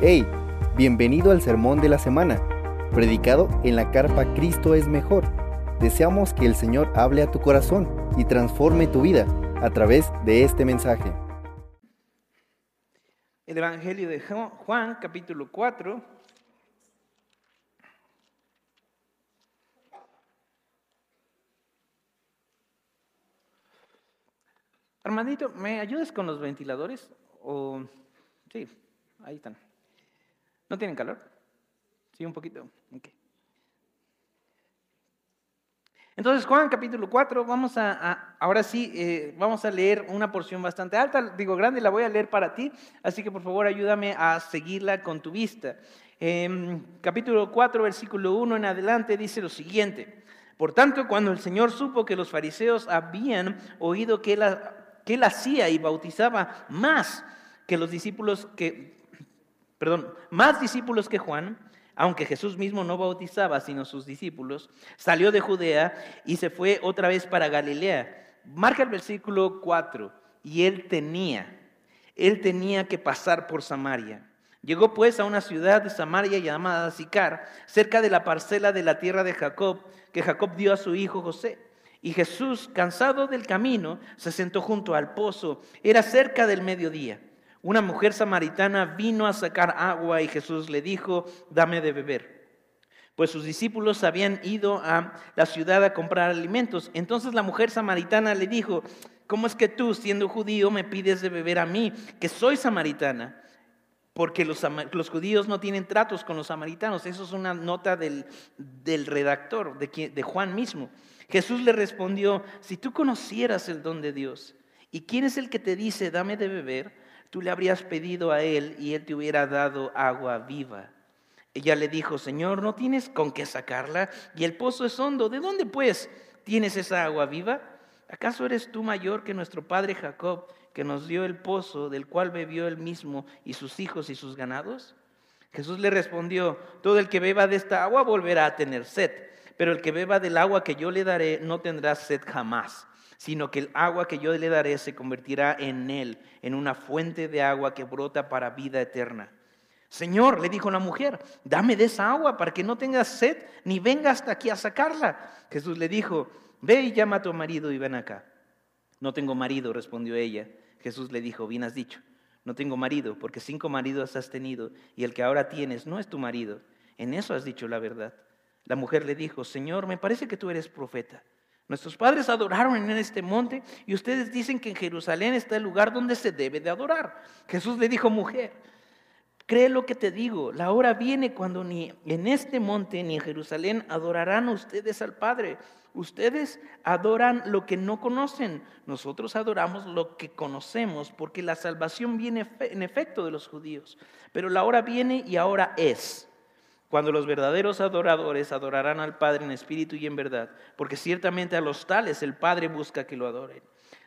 Hey, bienvenido al sermón de la semana, predicado en la carpa Cristo es mejor. Deseamos que el Señor hable a tu corazón y transforme tu vida a través de este mensaje. El Evangelio de Juan, capítulo 4. Armandito, ¿me ayudas con los ventiladores? O sí, ahí están. ¿No tienen calor? Sí, un poquito. Entonces, Juan capítulo 4, vamos a, ahora sí, eh, vamos a leer una porción bastante alta, digo grande, la voy a leer para ti, así que por favor ayúdame a seguirla con tu vista. Em, capítulo 4, versículo 1 en adelante dice lo siguiente. Por tanto, cuando el Señor supo que los fariseos habían oído que él, que él hacía y bautizaba más que los discípulos que, perdón, más discípulos que Juan, aunque Jesús mismo no bautizaba sino sus discípulos, salió de Judea y se fue otra vez para Galilea. Marca el versículo 4, y él tenía, él tenía que pasar por Samaria. Llegó pues a una ciudad de Samaria llamada Sicar, cerca de la parcela de la tierra de Jacob, que Jacob dio a su hijo José. Y Jesús, cansado del camino, se sentó junto al pozo. Era cerca del mediodía. Una mujer samaritana vino a sacar agua y Jesús le dijo, dame de beber. Pues sus discípulos habían ido a la ciudad a comprar alimentos. Entonces la mujer samaritana le dijo, ¿cómo es que tú, siendo judío, me pides de beber a mí, que soy samaritana? Porque los, judíos no tienen tratos con los samaritanos. Eso es una nota del, redactor, de, de Juan mismo. Jesús le respondió, si tú conocieras el don de Dios, ¿y quién es el que te dice, dame de beber? Tú le habrías pedido a él y él te hubiera dado agua viva. Ella le dijo, Señor, ¿no tienes con qué sacarla? Y el pozo es hondo. ¿De dónde pues tienes esa agua viva? ¿Acaso eres tú mayor que nuestro padre Jacob, que nos dio el pozo del cual bebió él mismo y sus hijos y sus ganados? Jesús le respondió, todo el que beba de esta agua volverá a tener sed, pero el que beba del agua que yo le daré no tendrá sed jamás sino que el agua que yo le daré se convertirá en él, en una fuente de agua que brota para vida eterna. Señor, le dijo la mujer, dame de esa agua para que no tengas sed ni venga hasta aquí a sacarla. Jesús le dijo, ve y llama a tu marido y ven acá. No tengo marido, respondió ella. Jesús le dijo, bien has dicho, no tengo marido, porque cinco maridos has tenido y el que ahora tienes no es tu marido. En eso has dicho la verdad. La mujer le dijo, Señor, me parece que tú eres profeta. Nuestros padres adoraron en este monte y ustedes dicen que en Jerusalén está el lugar donde se debe de adorar. Jesús le dijo, mujer, cree lo que te digo, la hora viene cuando ni en este monte ni en Jerusalén adorarán ustedes al Padre. Ustedes adoran lo que no conocen, nosotros adoramos lo que conocemos, porque la salvación viene en efecto de los judíos. Pero la hora viene y ahora es cuando los verdaderos adoradores adorarán al Padre en espíritu y en verdad, porque ciertamente a los tales el Padre busca que lo adoren.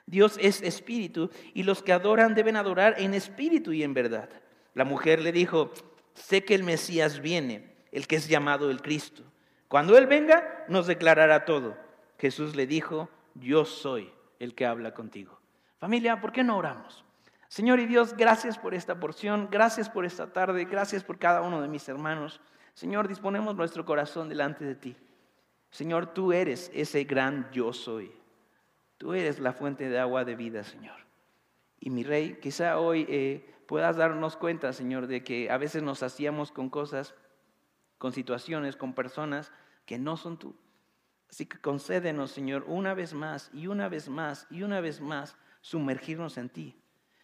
Dios es espíritu y los que adoran deben adorar en espíritu y en verdad. La mujer le dijo, sé que el Mesías viene, el que es llamado el Cristo. Cuando Él venga, nos declarará todo. Jesús le dijo, yo soy el que habla contigo. Familia, ¿por qué no oramos? Señor y Dios, gracias por esta porción, gracias por esta tarde, gracias por cada uno de mis hermanos. Señor, disponemos nuestro corazón delante de ti. Señor, tú eres ese gran yo soy. Tú eres la fuente de agua de vida, Señor. Y mi rey, quizá hoy eh, puedas darnos cuenta, Señor, de que a veces nos hacíamos con cosas, con situaciones, con personas que no son tú. Así que concédenos, Señor, una vez más y una vez más y una vez más sumergirnos en ti.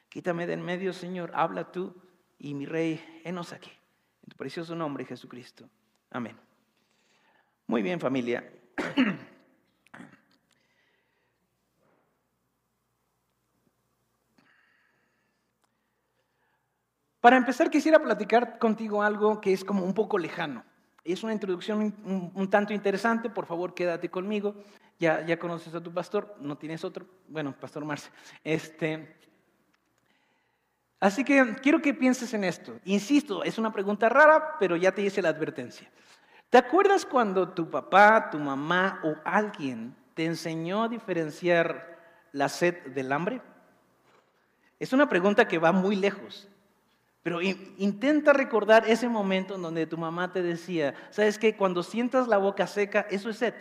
Quítame de en medio, Señor, habla tú y mi rey, enos aquí. En tu precioso nombre, Jesucristo. Amén. Muy bien, familia. Para empezar, quisiera platicar contigo algo que es como un poco lejano. Es una introducción un, tanto interesante, por favor quédate conmigo. Ya, ya conoces a tu pastor, no tienes otro. Bueno, Pastor Marce. Este, Así que quiero que pienses en esto. Insisto, es una pregunta rara, pero ya te hice la advertencia. ¿Te acuerdas cuando tu papá, tu mamá o alguien te enseñó a diferenciar la sed del hambre? Es una pregunta que va muy lejos, Pero intenta recordar ese momento en donde tu mamá te decía, ¿sabes qué? Cuando sientas la boca seca, eso es sed.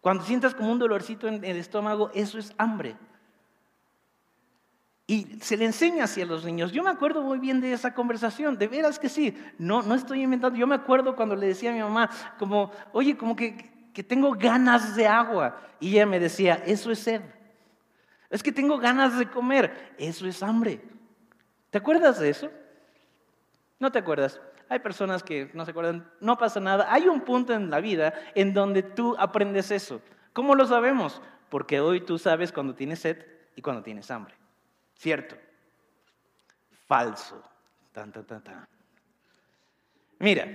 Cuando sientas como un dolorcito en el estómago, eso es hambre. Y se le enseña así a los niños. Yo me acuerdo muy bien de esa conversación, de veras que sí. No, no estoy inventando. Yo me acuerdo cuando le decía a mi mamá, como, oye, como que, que tengo ganas de agua. Y ella me decía, eso es sed. Es que tengo ganas de comer. Eso es hambre. ¿Te acuerdas de eso? No te acuerdas. Hay personas que no se acuerdan. No pasa nada. Hay un punto en la vida en donde tú aprendes eso. ¿Cómo lo sabemos? Porque hoy tú sabes cuando tienes sed y cuando tienes hambre. ¿Cierto? Falso. Tan, tan, tan, tan. Mira,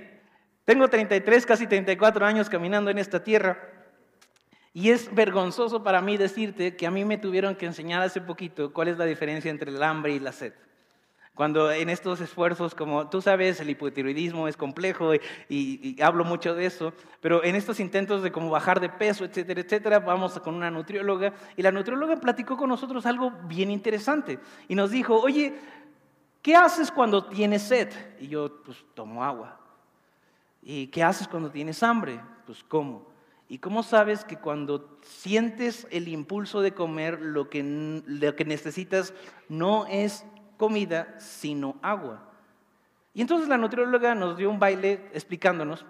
tengo 33, casi 34 años caminando en esta tierra y es vergonzoso para mí decirte que a mí me tuvieron que enseñar hace poquito cuál es la diferencia entre el hambre y la sed. Cuando en estos esfuerzos, como tú sabes, el hipotiroidismo es complejo y, hablo mucho de eso, pero en estos intentos de cómo bajar de peso, etcétera, etcétera, vamos con una nutrióloga y la nutrióloga platicó con nosotros algo bien interesante y nos dijo, oye, ¿qué haces cuando tienes sed? Y yo, pues tomo agua. ¿Y qué haces cuando tienes hambre? Pues como. ¿Y cómo sabes que cuando sientes el impulso de comer, lo que, lo que necesitas no es comida, sino agua. Y entonces la nutrióloga nos dio un baile explicándonos,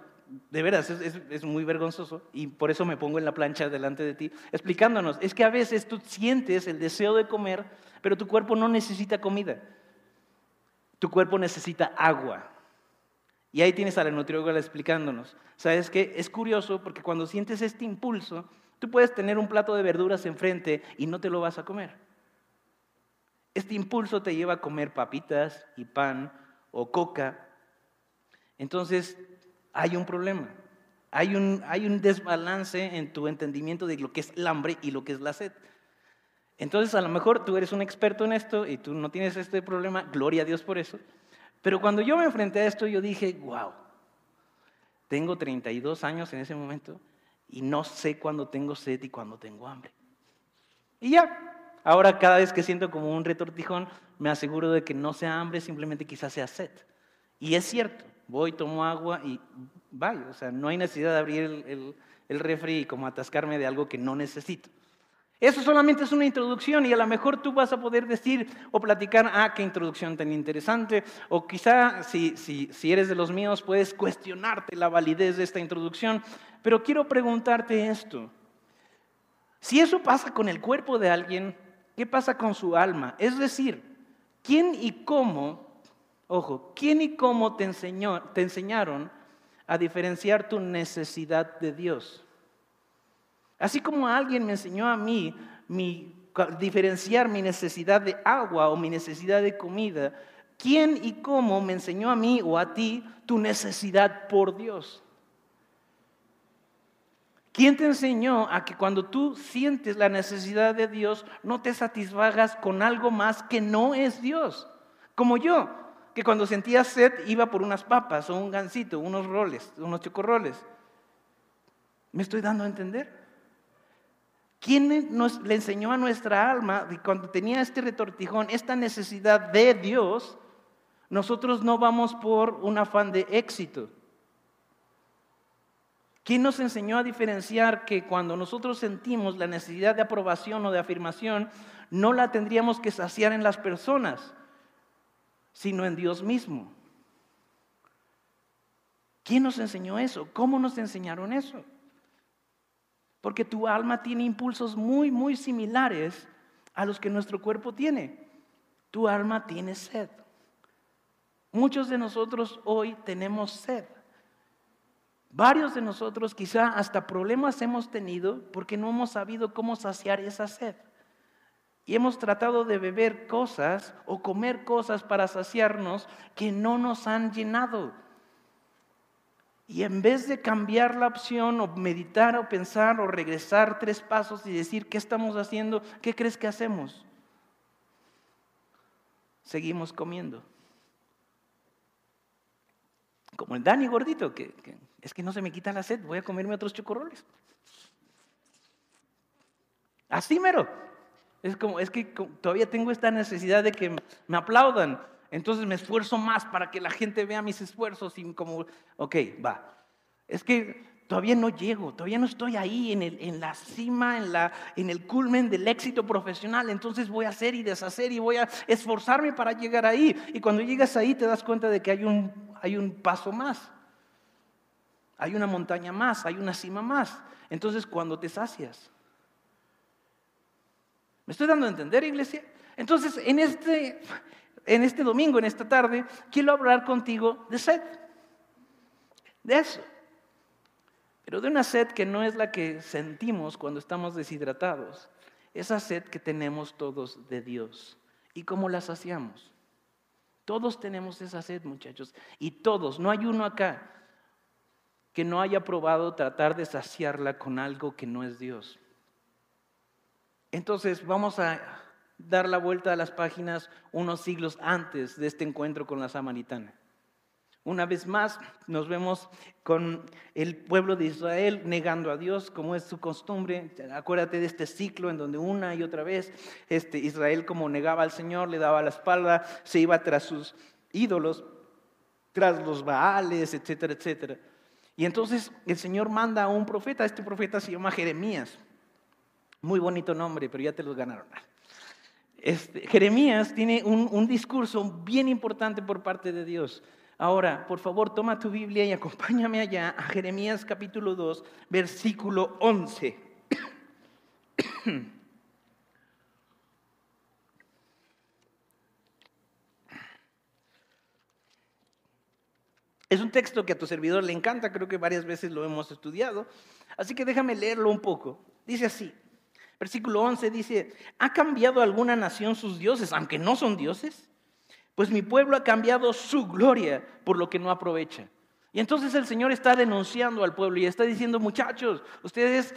de veras, es, muy vergonzoso, y por eso me pongo en la plancha delante de ti, explicándonos, es que a veces tú sientes el deseo de comer, pero tu cuerpo no necesita comida, tu cuerpo necesita agua. Y ahí tienes a la nutrióloga explicándonos. ¿Sabes qué? Es curioso porque cuando sientes este impulso, tú puedes tener un plato de verduras enfrente y no te lo vas a comer. Este impulso te lleva a comer papitas y pan o coca. Entonces, hay un problema. Hay un, hay un desbalance en tu entendimiento de lo que es el hambre y lo que es la sed. Entonces, a lo mejor tú eres un experto en esto y tú no tienes este problema, gloria a Dios por eso. Pero cuando yo me enfrenté a esto, yo dije, wow, tengo 32 años en ese momento y no sé cuándo tengo sed y cuándo tengo hambre. Y ya, Ahora cada vez que siento como un retortijón, me aseguro de que no sea hambre, simplemente quizás sea sed. Y es cierto, voy, tomo agua y vaya, o sea, no hay necesidad de abrir el, el, refri y como atascarme de algo que no necesito. Eso solamente es una introducción y a lo mejor tú vas a poder decir o platicar, ah, qué introducción tan interesante, o quizá si, si, si eres de los míos puedes cuestionarte la validez de esta introducción, pero quiero preguntarte esto. Si eso pasa con el cuerpo de alguien, ¿Qué pasa con su alma? Es decir, ¿quién y cómo, ojo, quién y cómo te, enseñó, te enseñaron a diferenciar tu necesidad de Dios? Así como alguien me enseñó a mí mi, diferenciar mi necesidad de agua o mi necesidad de comida, ¿quién y cómo me enseñó a mí o a ti tu necesidad por Dios? ¿Quién te enseñó a que cuando tú sientes la necesidad de Dios, no te satisfagas con algo más que no es Dios? Como yo, que cuando sentía sed iba por unas papas o un gansito, unos roles, unos chocorroles. ¿Me estoy dando a entender? ¿Quién nos, le enseñó a nuestra alma que cuando tenía este retortijón, esta necesidad de Dios, nosotros no vamos por un afán de éxito? ¿Quién nos enseñó a diferenciar que cuando nosotros sentimos la necesidad de aprobación o de afirmación, no la tendríamos que saciar en las personas, sino en Dios mismo? ¿Quién nos enseñó eso? ¿Cómo nos enseñaron eso? Porque tu alma tiene impulsos muy, muy similares a los que nuestro cuerpo tiene. Tu alma tiene sed. Muchos de nosotros hoy tenemos sed. Varios de nosotros quizá hasta problemas hemos tenido porque no hemos sabido cómo saciar esa sed. Y hemos tratado de beber cosas o comer cosas para saciarnos que no nos han llenado. Y en vez de cambiar la opción o meditar o pensar o regresar tres pasos y decir, ¿qué estamos haciendo? ¿Qué crees que hacemos? Seguimos comiendo. Como el Dani gordito, que, es que no se me quita la sed, voy a comerme otros chocorroles. Así mero. Es como, es que todavía tengo esta necesidad de que me aplaudan. Entonces me esfuerzo más para que la gente vea mis esfuerzos y como, ok, va. Es que todavía no llego, todavía no estoy ahí en, en la cima, en, la, en el culmen del éxito profesional. Entonces voy a hacer y deshacer y voy a esforzarme para llegar ahí. Y cuando llegas ahí te das cuenta de que hay un, hay un paso más. Hay una montaña más, hay una cima más. Entonces cuando te sacias. ¿Me estoy dando a entender, iglesia? Entonces, en este, en este domingo, en esta tarde, quiero hablar contigo de sed. De eso. Pero de una sed que no es la que sentimos cuando estamos deshidratados. Esa sed que tenemos todos de Dios. ¿Y cómo la saciamos? Todos tenemos esa sed, muchachos. Y todos, no hay uno acá que no haya probado tratar de saciarla con algo que no es Dios. Entonces vamos a dar la vuelta a las páginas unos siglos antes de este encuentro con la samaritana. Una vez más nos vemos con el pueblo de Israel negando a Dios como es su costumbre. Acuérdate de este ciclo en donde una y otra vez este Israel como negaba al Señor, le daba la espalda, se iba tras sus ídolos, tras los baales, etcétera, etcétera. Y entonces el Señor manda a un profeta, este profeta se llama Jeremías. Muy bonito nombre, pero ya te los ganaron. Este, Jeremías tiene un, discurso bien importante por parte de Dios. Ahora, por favor, toma tu Biblia y acompáñame allá a Jeremías capítulo 2, versículo 11. Es un texto que a tu servidor le encanta, creo que varias veces lo hemos estudiado, así que déjame leerlo un poco. Dice así, Versículo 11 dice, ¿ha cambiado alguna nación sus dioses, aunque no son dioses? Pues mi pueblo ha cambiado su gloria por lo que no aprovecha. Y entonces el Señor está denunciando al pueblo y está diciendo, muchachos, ustedes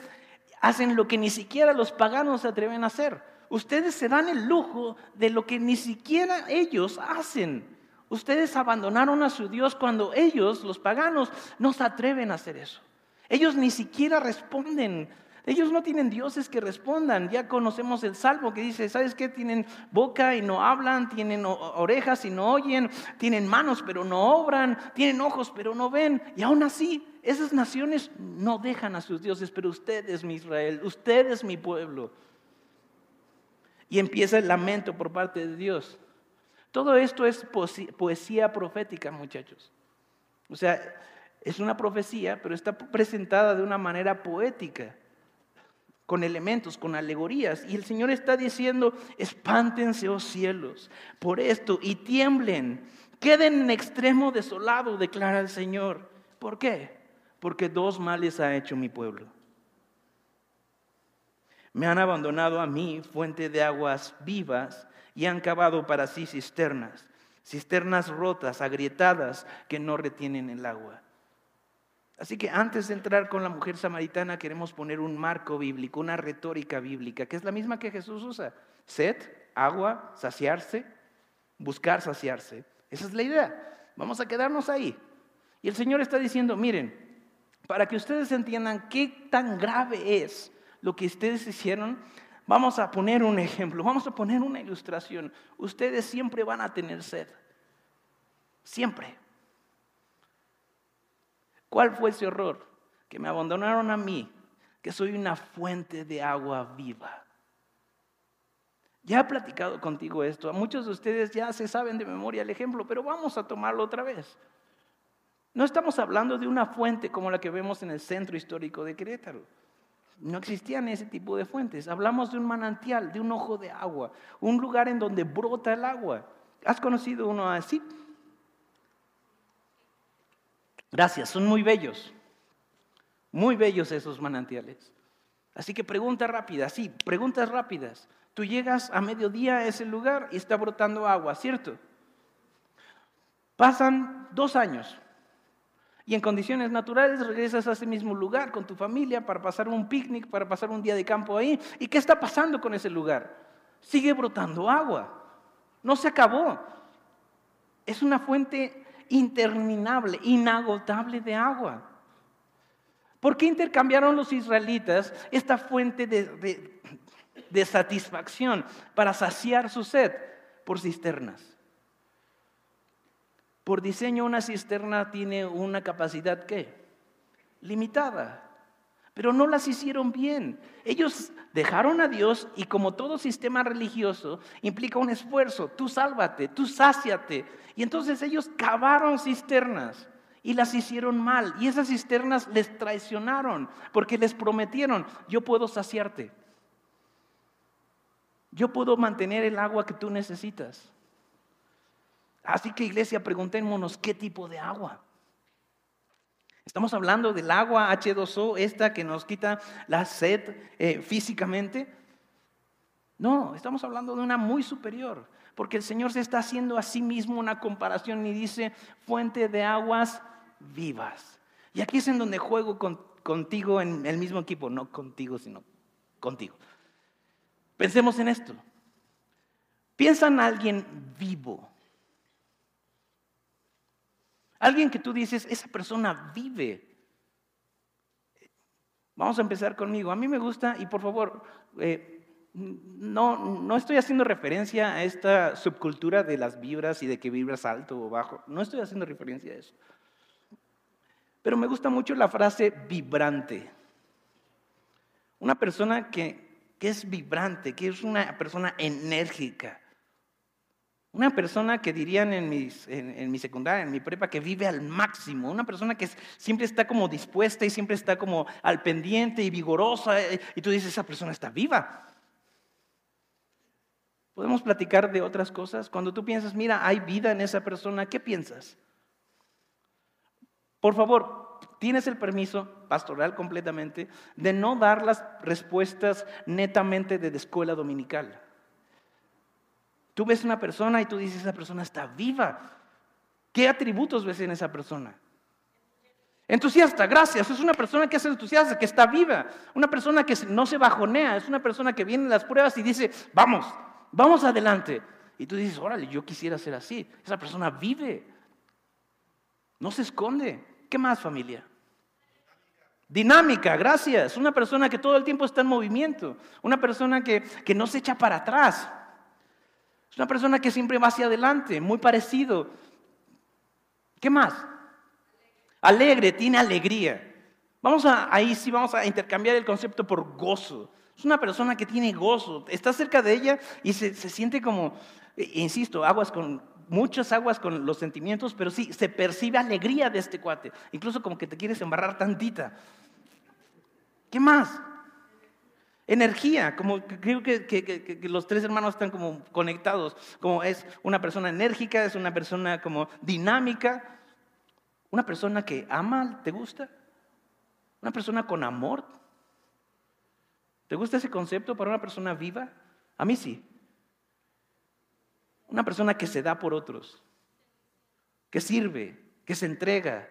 hacen lo que ni siquiera los paganos se atreven a hacer. Ustedes se dan el lujo de lo que ni siquiera ellos hacen. Ustedes abandonaron a su Dios cuando ellos, los paganos, no se atreven a hacer eso. Ellos ni siquiera responden ellos no tienen dioses que respondan. Ya conocemos el salmo que dice, ¿sabes qué? Tienen boca y no hablan, tienen orejas y no oyen, tienen manos pero no obran, tienen ojos pero no ven. Y aún así, esas naciones no dejan a sus dioses, pero usted es mi Israel, usted es mi pueblo. Y empieza el lamento por parte de Dios. Todo esto es poesía profética, muchachos. O sea, es una profecía, pero está presentada de una manera poética con elementos, con alegorías. Y el Señor está diciendo, espántense, oh cielos, por esto y tiemblen, queden en extremo desolado, declara el Señor. ¿Por qué? Porque dos males ha hecho mi pueblo. Me han abandonado a mí, fuente de aguas vivas, y han cavado para sí cisternas, cisternas rotas, agrietadas, que no retienen el agua. Así que antes de entrar con la mujer samaritana queremos poner un marco bíblico, una retórica bíblica, que es la misma que Jesús usa. Sed, agua, saciarse, buscar saciarse. Esa es la idea. Vamos a quedarnos ahí. Y el Señor está diciendo, miren, para que ustedes entiendan qué tan grave es lo que ustedes hicieron, vamos a poner un ejemplo, vamos a poner una ilustración. Ustedes siempre van a tener sed. Siempre. ¿Cuál fue ese horror? Que me abandonaron a mí, que soy una fuente de agua viva. Ya he platicado contigo esto, a muchos de ustedes ya se saben de memoria el ejemplo, pero vamos a tomarlo otra vez. No estamos hablando de una fuente como la que vemos en el centro histórico de Querétaro. No existían ese tipo de fuentes. Hablamos de un manantial, de un ojo de agua, un lugar en donde brota el agua. ¿Has conocido uno así? Gracias, son muy bellos. Muy bellos esos manantiales. Así que pregunta rápida, sí, preguntas rápidas. Tú llegas a mediodía a ese lugar y está brotando agua, ¿cierto? Pasan dos años y en condiciones naturales regresas a ese mismo lugar con tu familia para pasar un picnic, para pasar un día de campo ahí. ¿Y qué está pasando con ese lugar? Sigue brotando agua. No se acabó. Es una fuente interminable, inagotable de agua. ¿Por qué intercambiaron los israelitas esta fuente de, satisfacción para saciar su sed por cisternas? Por diseño una cisterna tiene una capacidad ¿qué? Limitada. Pero no las hicieron bien. Ellos dejaron a Dios y como todo sistema religioso implica un esfuerzo. Tú sálvate, tú sáciate. Y entonces ellos cavaron cisternas y las hicieron mal. Y esas cisternas les traicionaron porque les prometieron, yo puedo saciarte. Yo puedo mantener el agua que tú necesitas. Así que iglesia, preguntémonos qué tipo de agua. Estamos hablando del agua H2O, esta que nos quita la sed eh, físicamente. No, estamos hablando de una muy superior, porque el Señor se está haciendo a sí mismo una comparación y dice fuente de aguas vivas. Y aquí es en donde juego contigo en el mismo equipo, no contigo, sino contigo. Pensemos en esto. Piensa en alguien vivo. Alguien que tú dices, esa persona vive. Vamos a empezar conmigo. A mí me gusta, y por favor, eh, no, no estoy haciendo referencia a esta subcultura de las vibras y de que vibras alto o bajo. No estoy haciendo referencia a eso. Pero me gusta mucho la frase vibrante. Una persona que, que es vibrante, que es una persona enérgica, una persona que dirían en, en, mi secundaria, en mi prepa, que vive al máximo. Una persona que siempre está como dispuesta y siempre está como al pendiente y vigorosa. Eh, y tú dices, esa persona está viva. Podemos platicar de otras cosas. Cuando tú piensas, mira, hay vida en esa persona, ¿qué piensas? Por favor, tienes el permiso pastoral completamente de no dar las respuestas netamente de escuela dominical. Tú ves una persona y tú dices, esa persona está viva. ¿Qué atributos ves en esa persona? Entusiasta, gracias. Es una persona que es entusiasta, que está viva. Una persona que no se bajonea. Es una persona que viene en las pruebas y dice, vamos, vamos adelante. Y tú dices, órale, yo quisiera ser así. Esa persona vive. No se esconde. ¿Qué más familia? Dinámica, gracias. Una persona que todo el tiempo está en movimiento. Una persona que, que no se echa para atrás. Es una persona que siempre va hacia adelante, muy parecido. ¿Qué más? Alegre, tiene alegría. Vamos a, ahí sí vamos a intercambiar el concepto por gozo. Es una persona que tiene gozo. Está cerca de ella y se, se siente como, eh, insisto, aguas con, muchas aguas con los sentimientos, pero sí, se percibe alegría de este cuate. Incluso como que te quieres embarrar tantita. ¿Qué más? Energía, como creo que, los tres hermanos están como conectados, como es una persona enérgica, es una persona como dinámica, una persona que ama, ¿te gusta? Una persona con amor. ¿Te gusta ese concepto para una persona viva? A mí sí. Una persona que se da por otros, que sirve, que se entrega.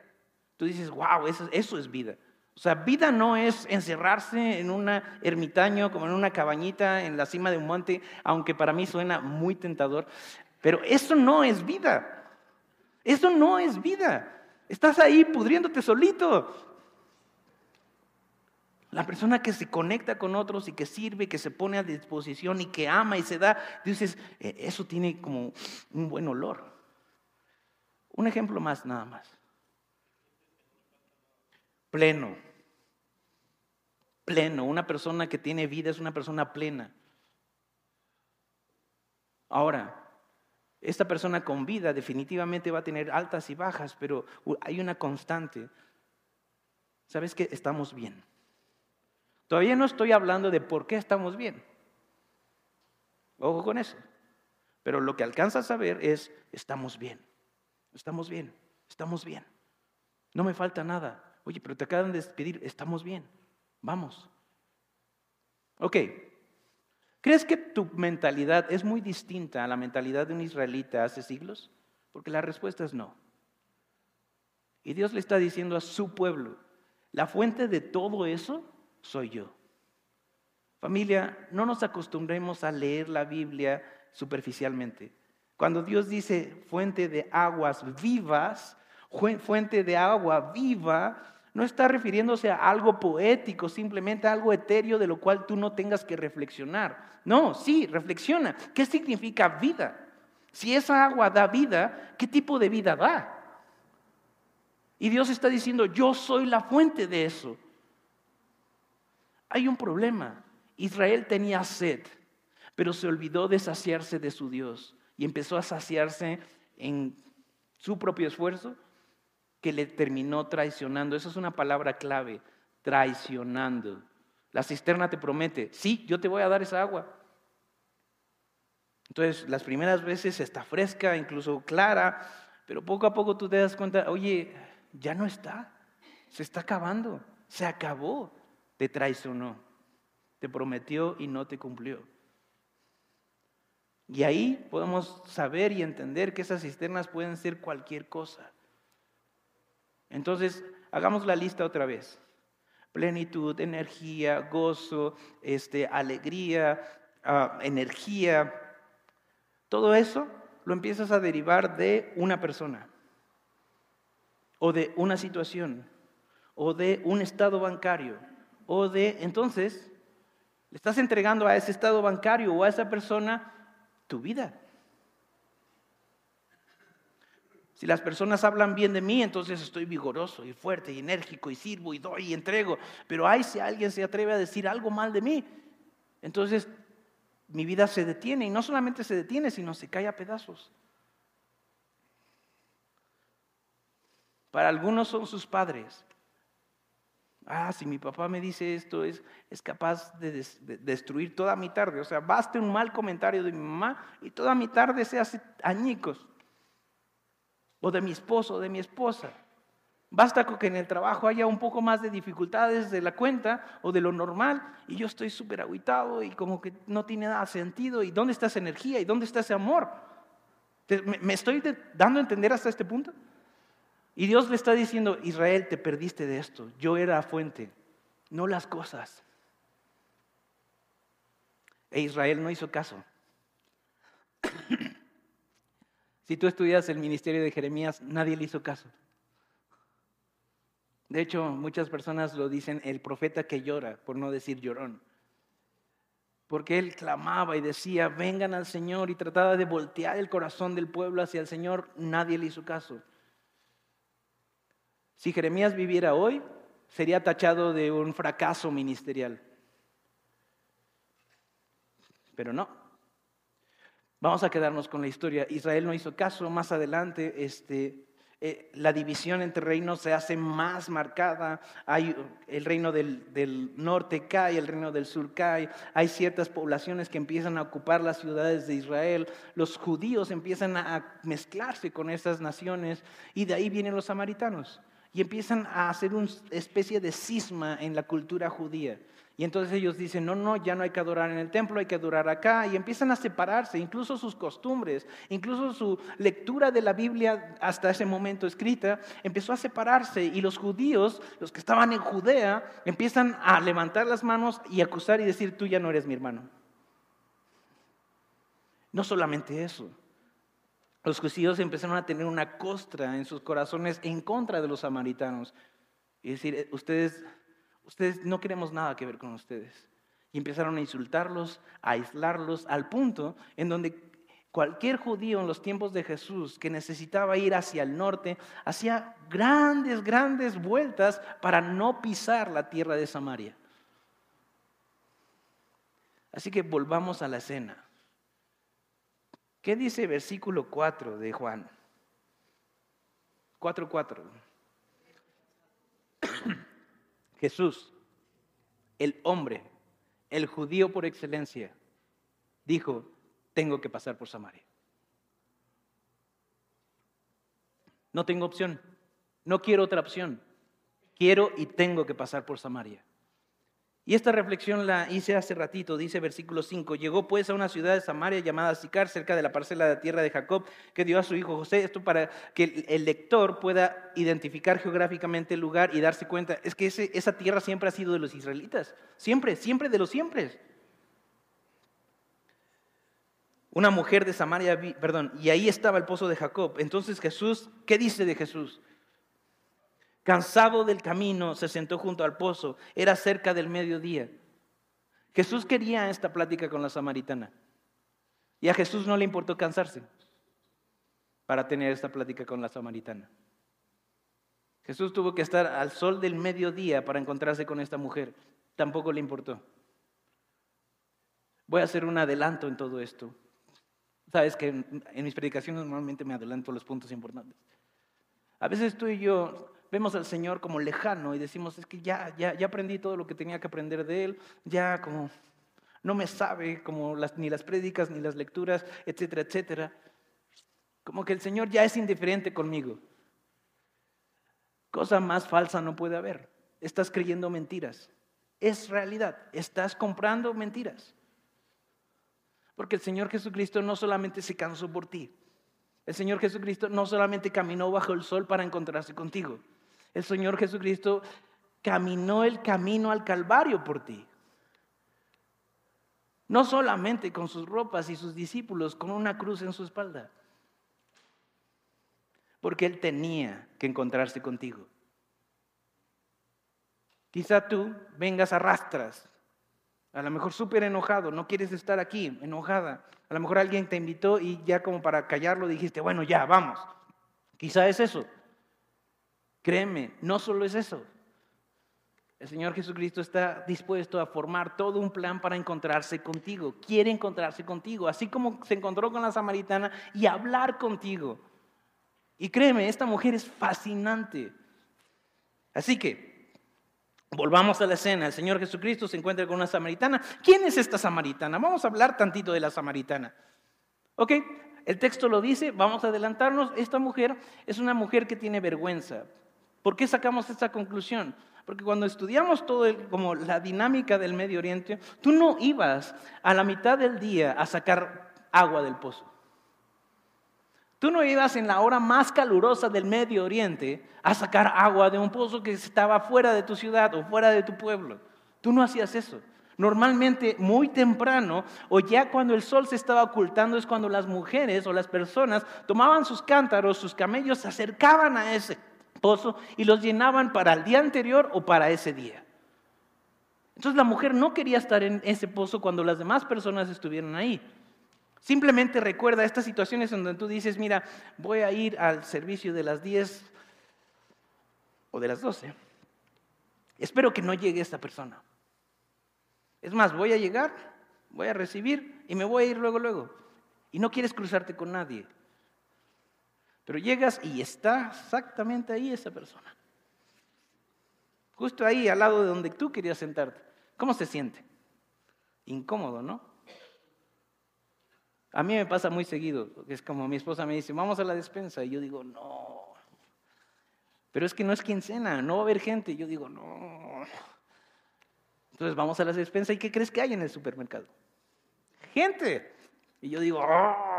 Tú dices, wow, eso es vida. O sea, vida no es encerrarse en un ermitaño, como en una cabañita en la cima de un monte, aunque para mí suena muy tentador. Pero eso no es vida. Eso no es vida. Estás ahí pudriéndote solito. La persona que se conecta con otros y que sirve, que se pone a disposición y que ama y se da, dices, e, eso tiene como un buen olor. Un ejemplo más nada más pleno. Pleno. Una persona que tiene vida es una persona plena. Ahora, esta persona con vida definitivamente va a tener altas y bajas, pero hay una constante. ¿Sabes que Estamos bien. Todavía no estoy hablando de por qué estamos bien. Ojo con eso. Pero lo que alcanza a saber es, estamos bien. Estamos bien. Estamos bien. No me falta nada. Oye, pero te acaban de despedir, estamos bien, vamos. Ok, ¿crees que tu mentalidad es muy distinta a la mentalidad de un israelita hace siglos? Porque la respuesta es no. Y Dios le está diciendo a su pueblo, la fuente de todo eso soy yo. Familia, no nos acostumbremos a leer la Biblia superficialmente. Cuando Dios dice fuente de aguas vivas, fuente de agua viva, no está refiriéndose a algo poético, simplemente a algo etéreo de lo cual tú no tengas que reflexionar. No, sí, reflexiona. ¿Qué significa vida? Si esa agua da vida, ¿qué tipo de vida da? Y Dios está diciendo, yo soy la fuente de eso. Hay un problema. Israel tenía sed, pero se olvidó de saciarse de su Dios y empezó a saciarse en su propio esfuerzo que le terminó traicionando. Esa es una palabra clave, traicionando. La cisterna te promete, sí, yo te voy a dar esa agua. Entonces, las primeras veces está fresca, incluso clara, pero poco a poco tú te das cuenta, oye, ya no está, se está acabando, se acabó, te traicionó, te prometió y no te cumplió. Y ahí podemos saber y entender que esas cisternas pueden ser cualquier cosa. Entonces, hagamos la lista otra vez. Plenitud, energía, gozo, este, alegría, ah, energía. Todo eso lo empiezas a derivar de una persona, o de una situación, o de un estado bancario, o de, entonces, le estás entregando a ese estado bancario o a esa persona tu vida. Si las personas hablan bien de mí, entonces estoy vigoroso y fuerte y enérgico y sirvo y doy y entrego. Pero ay, si alguien se atreve a decir algo mal de mí, entonces mi vida se detiene y no solamente se detiene, sino se cae a pedazos. Para algunos son sus padres, Ah, si mi papá me dice esto, es, es capaz de, destruir toda mi tarde. O sea, baste un mal comentario de mi mamá y toda mi tarde se hace añicos. O de mi esposo, o de mi esposa. Basta con que en el trabajo haya un poco más de dificultades de la cuenta o de lo normal y yo estoy súper aguitado y como que no tiene nada sentido. ¿Y dónde está esa energía? ¿Y dónde está ese amor? ¿Me estoy dando a entender hasta este punto? Y Dios le está diciendo, Israel, te perdiste de esto. Yo era la fuente, no las cosas. E Israel no hizo caso. Si tú estudias el ministerio de Jeremías, nadie le hizo caso. De hecho, muchas personas lo dicen el profeta que llora, por no decir llorón. Porque él clamaba y decía, vengan al Señor y trataba de voltear el corazón del pueblo hacia el Señor, nadie le hizo caso. Si Jeremías viviera hoy, sería tachado de un fracaso ministerial. Pero no. Vamos a quedarnos con la historia. Israel no hizo caso. Más adelante, este, eh, la división entre reinos se hace más marcada. Hay el reino del, norte cae, el reino del sur cae. Hay ciertas poblaciones que empiezan a ocupar las ciudades de Israel. Los judíos empiezan a mezclarse con esas naciones y de ahí vienen los samaritanos y empiezan a hacer una especie de cisma en la cultura judía. Y entonces ellos dicen, no, no, ya no hay que adorar en el templo, hay que adorar acá. Y empiezan a separarse, incluso sus costumbres, incluso su lectura de la Biblia hasta ese momento escrita, empezó a separarse. Y los judíos, los que estaban en Judea, empiezan a levantar las manos y acusar y decir, tú ya no eres mi hermano. No solamente eso, los judíos empezaron a tener una costra en sus corazones en contra de los samaritanos. Y decir, ustedes, ustedes no queremos nada que ver con ustedes. Y empezaron a insultarlos, a aislarlos, al punto en donde cualquier judío en los tiempos de Jesús que necesitaba ir hacia el norte, hacía grandes, grandes vueltas para no pisar la tierra de Samaria. Así que volvamos a la escena. ¿Qué dice versículo 4 de Juan? 4.4. Jesús, el hombre, el judío por excelencia, dijo, tengo que pasar por Samaria. No tengo opción, no quiero otra opción. Quiero y tengo que pasar por Samaria. Y esta reflexión la hice hace ratito, dice versículo 5, llegó pues a una ciudad de Samaria llamada Sicar, cerca de la parcela de tierra de Jacob, que dio a su hijo José, esto para que el lector pueda identificar geográficamente el lugar y darse cuenta, es que esa tierra siempre ha sido de los israelitas, siempre, siempre de los siempre. Una mujer de Samaria, perdón, y ahí estaba el pozo de Jacob. Entonces Jesús, ¿qué dice de Jesús? Cansado del camino, se sentó junto al pozo. Era cerca del mediodía. Jesús quería esta plática con la samaritana. Y a Jesús no le importó cansarse. para tener esta plática con la samaritana. Jesús tuvo que estar al sol del mediodía para encontrarse con esta mujer. Tampoco le importó. Voy a hacer un adelanto en todo esto. Sabes que en mis predicaciones normalmente me adelanto los puntos importantes. A veces tú y yo vemos al Señor como lejano y decimos, es que ya, ya, ya aprendí todo lo que tenía que aprender de Él, ya como no me sabe como las, ni las prédicas, ni las lecturas, etcétera, etcétera. Como que el Señor ya es indiferente conmigo. Cosa más falsa no puede haber. Estás creyendo mentiras. Es realidad. Estás comprando mentiras. Porque el Señor Jesucristo no solamente se cansó por ti. El Señor Jesucristo no solamente caminó bajo el sol para encontrarse contigo. El Señor Jesucristo caminó el camino al Calvario por ti. No solamente con sus ropas y sus discípulos, con una cruz en su espalda. Porque Él tenía que encontrarse contigo. Quizá tú vengas a rastras, a lo mejor súper enojado, no quieres estar aquí, enojada. A lo mejor alguien te invitó y ya como para callarlo dijiste, bueno, ya, vamos. Quizá es eso. Créeme, no solo es eso. El Señor Jesucristo está dispuesto a formar todo un plan para encontrarse contigo. Quiere encontrarse contigo, así como se encontró con la samaritana y hablar contigo. Y créeme, esta mujer es fascinante. Así que, volvamos a la escena. El Señor Jesucristo se encuentra con una samaritana. ¿Quién es esta samaritana? Vamos a hablar tantito de la samaritana. ¿Ok? El texto lo dice, vamos a adelantarnos. Esta mujer es una mujer que tiene vergüenza. ¿Por qué sacamos esta conclusión? Porque cuando estudiamos todo como la dinámica del Medio Oriente, tú no ibas a la mitad del día a sacar agua del pozo. Tú no ibas en la hora más calurosa del Medio Oriente a sacar agua de un pozo que estaba fuera de tu ciudad o fuera de tu pueblo. Tú no hacías eso. Normalmente muy temprano o ya cuando el sol se estaba ocultando es cuando las mujeres o las personas tomaban sus cántaros, sus camellos, se acercaban a ese pozo y los llenaban para el día anterior o para ese día. Entonces la mujer no quería estar en ese pozo cuando las demás personas estuvieran ahí. Simplemente recuerda estas situaciones en donde tú dices, mira, voy a ir al servicio de las 10 o de las 12. Espero que no llegue esta persona. Es más, voy a llegar, voy a recibir y me voy a ir luego, luego. Y no quieres cruzarte con nadie. Pero llegas y está exactamente ahí esa persona. Justo ahí, al lado de donde tú querías sentarte. ¿Cómo se siente? Incómodo, ¿no? A mí me pasa muy seguido, es como mi esposa me dice, vamos a la despensa, y yo digo, no. Pero es que no es quincena, no va a haber gente. Y yo digo, no. Entonces vamos a la despensa y ¿qué crees que hay en el supermercado? Gente. Y yo digo, oh.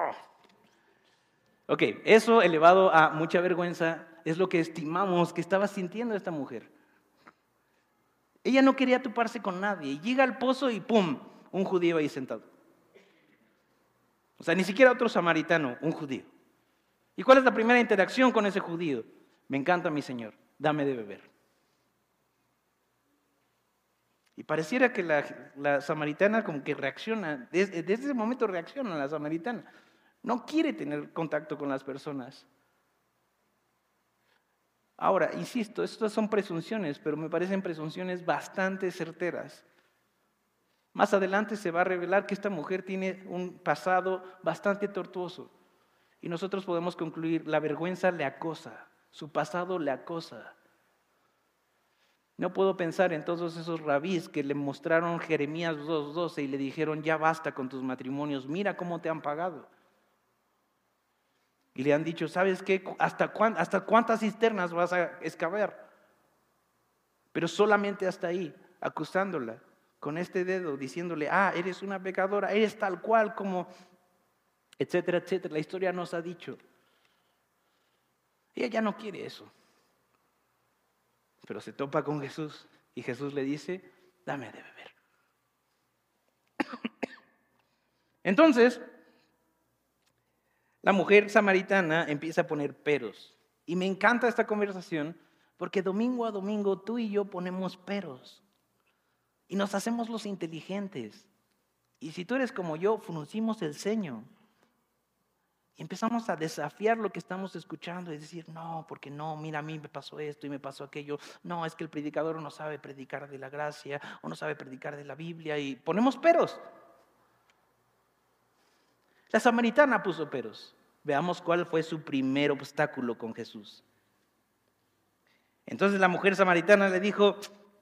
Ok, eso elevado a mucha vergüenza es lo que estimamos que estaba sintiendo esta mujer. Ella no quería toparse con nadie. Llega al pozo y ¡pum! Un judío ahí sentado. O sea, ni siquiera otro samaritano, un judío. ¿Y cuál es la primera interacción con ese judío? Me encanta mi Señor, dame de beber. Y pareciera que la, samaritana como que reacciona, desde, desde ese momento reacciona la samaritana. No quiere tener contacto con las personas. Ahora, insisto, estas son presunciones, pero me parecen presunciones bastante certeras. Más adelante se va a revelar que esta mujer tiene un pasado bastante tortuoso. Y nosotros podemos concluir, la vergüenza le acosa, su pasado le acosa. No puedo pensar en todos esos rabís que le mostraron Jeremías 2.12 y le dijeron, ya basta con tus matrimonios, mira cómo te han pagado. Y le han dicho, ¿sabes qué? ¿Hasta, ¿Hasta cuántas cisternas vas a excavar? Pero solamente hasta ahí, acusándola con este dedo, diciéndole, ah, eres una pecadora, eres tal cual como, etcétera, etcétera. La historia nos ha dicho. Ella ya no quiere eso. Pero se topa con Jesús y Jesús le dice, dame de beber. Entonces, la mujer samaritana empieza a poner peros. Y me encanta esta conversación porque domingo a domingo tú y yo ponemos peros. Y nos hacemos los inteligentes. Y si tú eres como yo, fruncimos el ceño. Y empezamos a desafiar lo que estamos escuchando y decir, no, porque no, mira, a mí me pasó esto y me pasó aquello. No, es que el predicador no sabe predicar de la gracia o no sabe predicar de la Biblia y ponemos peros. La samaritana puso peros. Veamos cuál fue su primer obstáculo con Jesús. Entonces la mujer samaritana le dijo,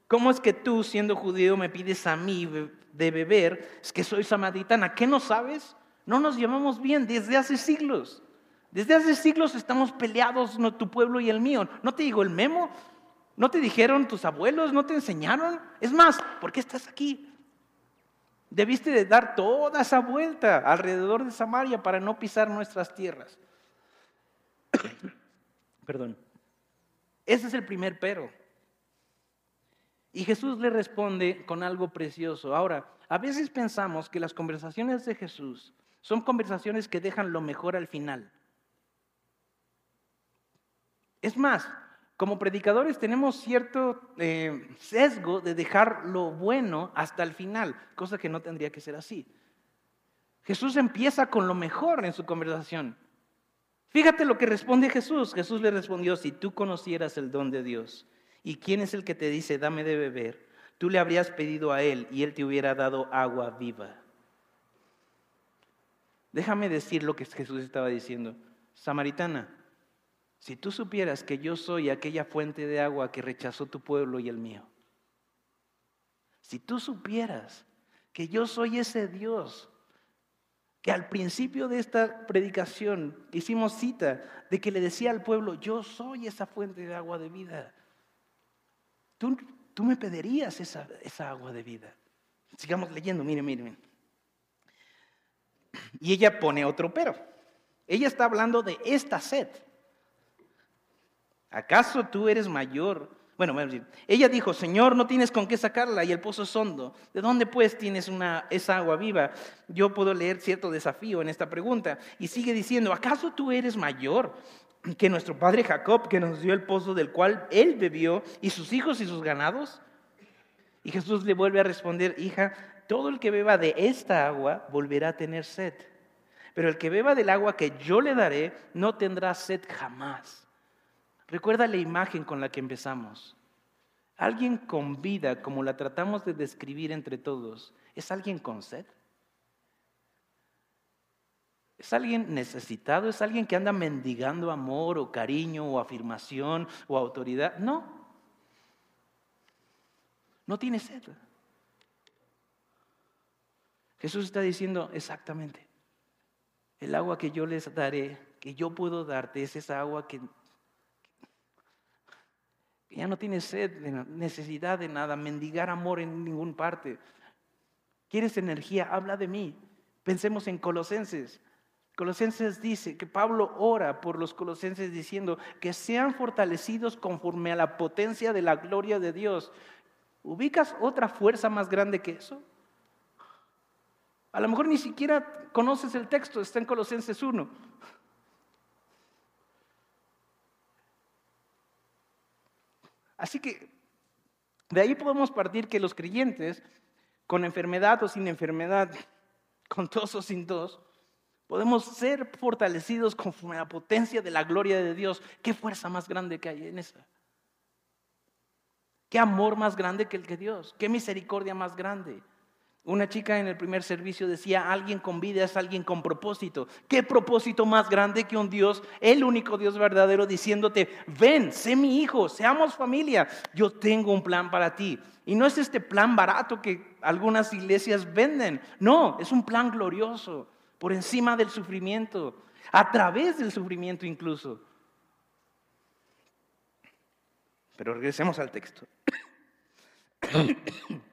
¿cómo es que tú, siendo judío, me pides a mí de beber? Es que soy samaritana. ¿Qué no sabes? No nos llevamos bien desde hace siglos. Desde hace siglos estamos peleados, no, tu pueblo y el mío. ¿No te digo el memo? ¿No te dijeron tus abuelos? ¿No te enseñaron? Es más, ¿por qué estás aquí? Debiste de dar toda esa vuelta alrededor de Samaria para no pisar nuestras tierras. Perdón. Ese es el primer pero. Y Jesús le responde con algo precioso. Ahora, a veces pensamos que las conversaciones de Jesús son conversaciones que dejan lo mejor al final. Es más, como predicadores tenemos cierto eh, sesgo de dejar lo bueno hasta el final, cosa que no tendría que ser así. Jesús empieza con lo mejor en su conversación. Fíjate lo que responde Jesús. Jesús le respondió, si tú conocieras el don de Dios y quién es el que te dice, dame de beber, tú le habrías pedido a él y él te hubiera dado agua viva. Déjame decir lo que Jesús estaba diciendo. Samaritana, si tú supieras que yo soy aquella fuente de agua que rechazó tu pueblo y el mío, si tú supieras que yo soy ese Dios que al principio de esta predicación hicimos cita de que le decía al pueblo, yo soy esa fuente de agua de vida. Tú, tú me pedirías esa, esa agua de vida. Sigamos leyendo, miren, miren. Y ella pone otro pero. Ella está hablando de esta sed. ¿Acaso tú eres mayor? Bueno, ella dijo, Señor, no tienes con qué sacarla y el pozo es hondo. ¿De dónde pues tienes una, esa agua viva? Yo puedo leer cierto desafío en esta pregunta. Y sigue diciendo, ¿acaso tú eres mayor que nuestro padre Jacob, que nos dio el pozo del cual él bebió, y sus hijos y sus ganados? Y Jesús le vuelve a responder, hija, todo el que beba de esta agua volverá a tener sed. Pero el que beba del agua que yo le daré no tendrá sed jamás. Recuerda la imagen con la que empezamos. Alguien con vida, como la tratamos de describir entre todos, ¿es alguien con sed? ¿Es alguien necesitado? ¿Es alguien que anda mendigando amor o cariño o afirmación o autoridad? No. No tiene sed. Jesús está diciendo exactamente, el agua que yo les daré, que yo puedo darte, es esa agua que, ya no tiene sed, necesidad de nada, mendigar amor en ninguna parte. ¿Quieres energía? Habla de mí. Pensemos en Colosenses. Colosenses dice que Pablo ora por los colosenses diciendo que sean fortalecidos conforme a la potencia de la gloria de Dios. ¿Ubicas otra fuerza más grande que eso? A lo mejor ni siquiera conoces el texto, está en Colosenses 1. Así que de ahí podemos partir que los creyentes, con enfermedad o sin enfermedad, con tos o sin tos, podemos ser fortalecidos conforme la potencia de la gloria de Dios. ¿Qué fuerza más grande que hay en esa? ¿Qué amor más grande que el que Dios? ¿Qué misericordia más grande? Una chica en el primer servicio decía, alguien con vida es alguien con propósito. ¿Qué propósito más grande que un Dios, el único Dios verdadero, diciéndote, ven, sé mi hijo, seamos familia, yo tengo un plan para ti? Y no es este plan barato que algunas iglesias venden, no, es un plan glorioso, por encima del sufrimiento, a través del sufrimiento incluso. Pero regresemos al texto.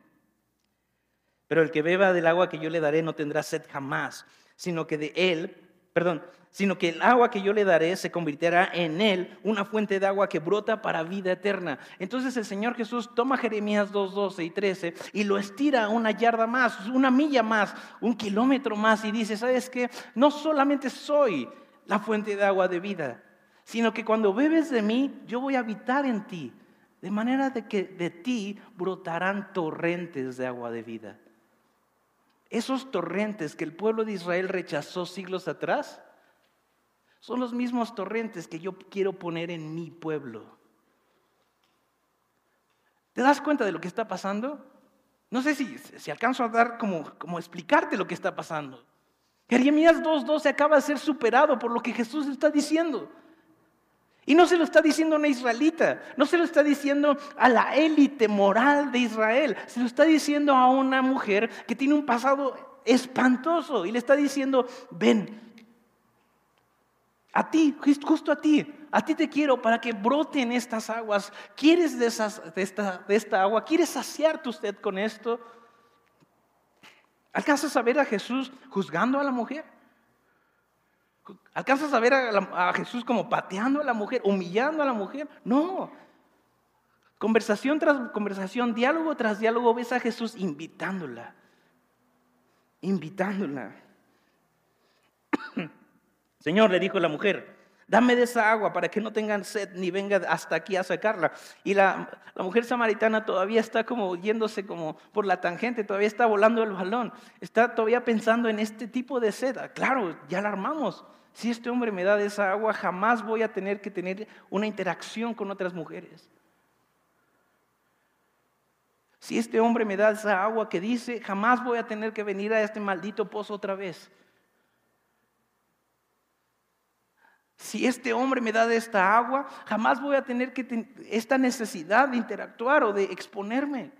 Pero el que beba del agua que yo le daré no tendrá sed jamás, sino que de él, perdón, sino que el agua que yo le daré se convertirá en él una fuente de agua que brota para vida eterna. Entonces el Señor Jesús toma Jeremías 2, 12 y 13 y lo estira una yarda más, una milla más, un kilómetro más y dice, ¿sabes qué? No solamente soy la fuente de agua de vida, sino que cuando bebes de mí, yo voy a habitar en ti, de manera de que de ti brotarán torrentes de agua de vida. Esos torrentes que el pueblo de Israel rechazó siglos atrás, son los mismos torrentes que yo quiero poner en mi pueblo. ¿Te das cuenta de lo que está pasando? No sé si, si alcanzo a dar como, como explicarte lo que está pasando. Jeremías 2.12 acaba de ser superado por lo que Jesús está diciendo. Y no se lo está diciendo a una israelita, no se lo está diciendo a la élite moral de Israel, se lo está diciendo a una mujer que tiene un pasado espantoso y le está diciendo, ven, a ti, justo a ti, a ti te quiero para que broten estas aguas. ¿Quieres de, esta, de esta agua? ¿Quieres saciar tu sed con esto? ¿Alcanzas a ver a Jesús juzgando a la mujer? ¿Alcanzas a ver a, Jesús como pateando a la mujer, humillando a la mujer? No. Conversación tras conversación, diálogo tras diálogo, ves a Jesús invitándola. Invitándola. Señor, le dijo la mujer, dame de esa agua para que no tengan sed ni venga hasta aquí a sacarla. Y la, la, mujer samaritana todavía está como yéndose como por la tangente, todavía está volando el balón, está todavía pensando en este tipo de sed. Claro, ya la armamos. Si este hombre me da de esa agua, jamás voy a tener que tener una interacción con otras mujeres. Si este hombre me da esa agua que dice, jamás voy a tener que venir a este maldito pozo otra vez. Si este hombre me da de esta agua, jamás voy a tener que esta necesidad de interactuar o de exponerme.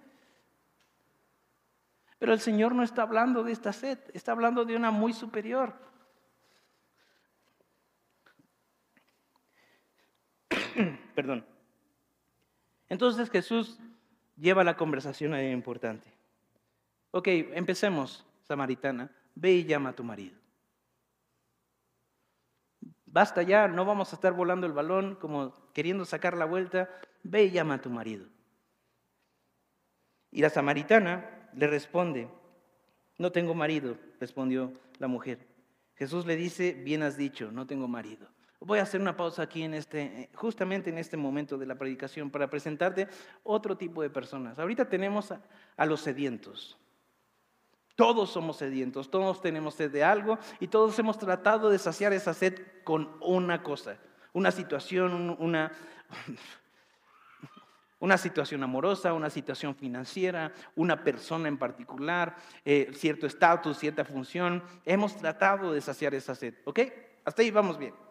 Pero el Señor no está hablando de esta sed, está hablando de una muy superior. Perdón. Entonces Jesús lleva la conversación ahí importante. Ok, empecemos, samaritana. Ve y llama a tu marido. Basta ya, no vamos a estar volando el balón como queriendo sacar la vuelta. Ve y llama a tu marido. Y la samaritana le responde, no tengo marido, respondió la mujer. Jesús le dice, bien has dicho, no tengo marido. Voy a hacer una pausa aquí en este, justamente en este momento de la predicación para presentarte otro tipo de personas. Ahorita tenemos a, los sedientos. Todos somos sedientos, todos tenemos sed de algo y todos hemos tratado de saciar esa sed con una cosa, una situación, una, una situación amorosa, una situación financiera, una persona en particular, eh, cierto estatus, cierta función. Hemos tratado de saciar esa sed, ¿ok? Hasta ahí vamos bien.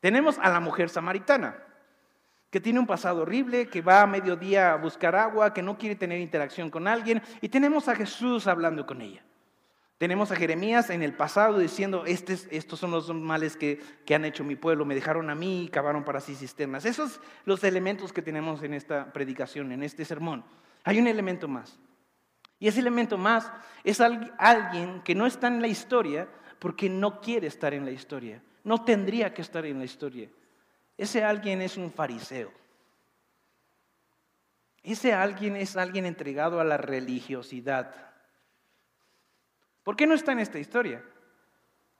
Tenemos a la mujer samaritana, que tiene un pasado horrible, que va a mediodía a buscar agua, que no quiere tener interacción con alguien, y tenemos a Jesús hablando con ella. Tenemos a Jeremías en el pasado diciendo, estos son los males que, que, han hecho mi pueblo, me dejaron a mí y cavaron para sí cisternas. Esos son los elementos que tenemos en esta predicación, en este sermón. Hay un elemento más. Y ese elemento más es alguien que no está en la historia porque no quiere estar en la historia no tendría que estar en la historia. Ese alguien es un fariseo. Ese alguien es alguien entregado a la religiosidad. ¿Por qué no está en esta historia?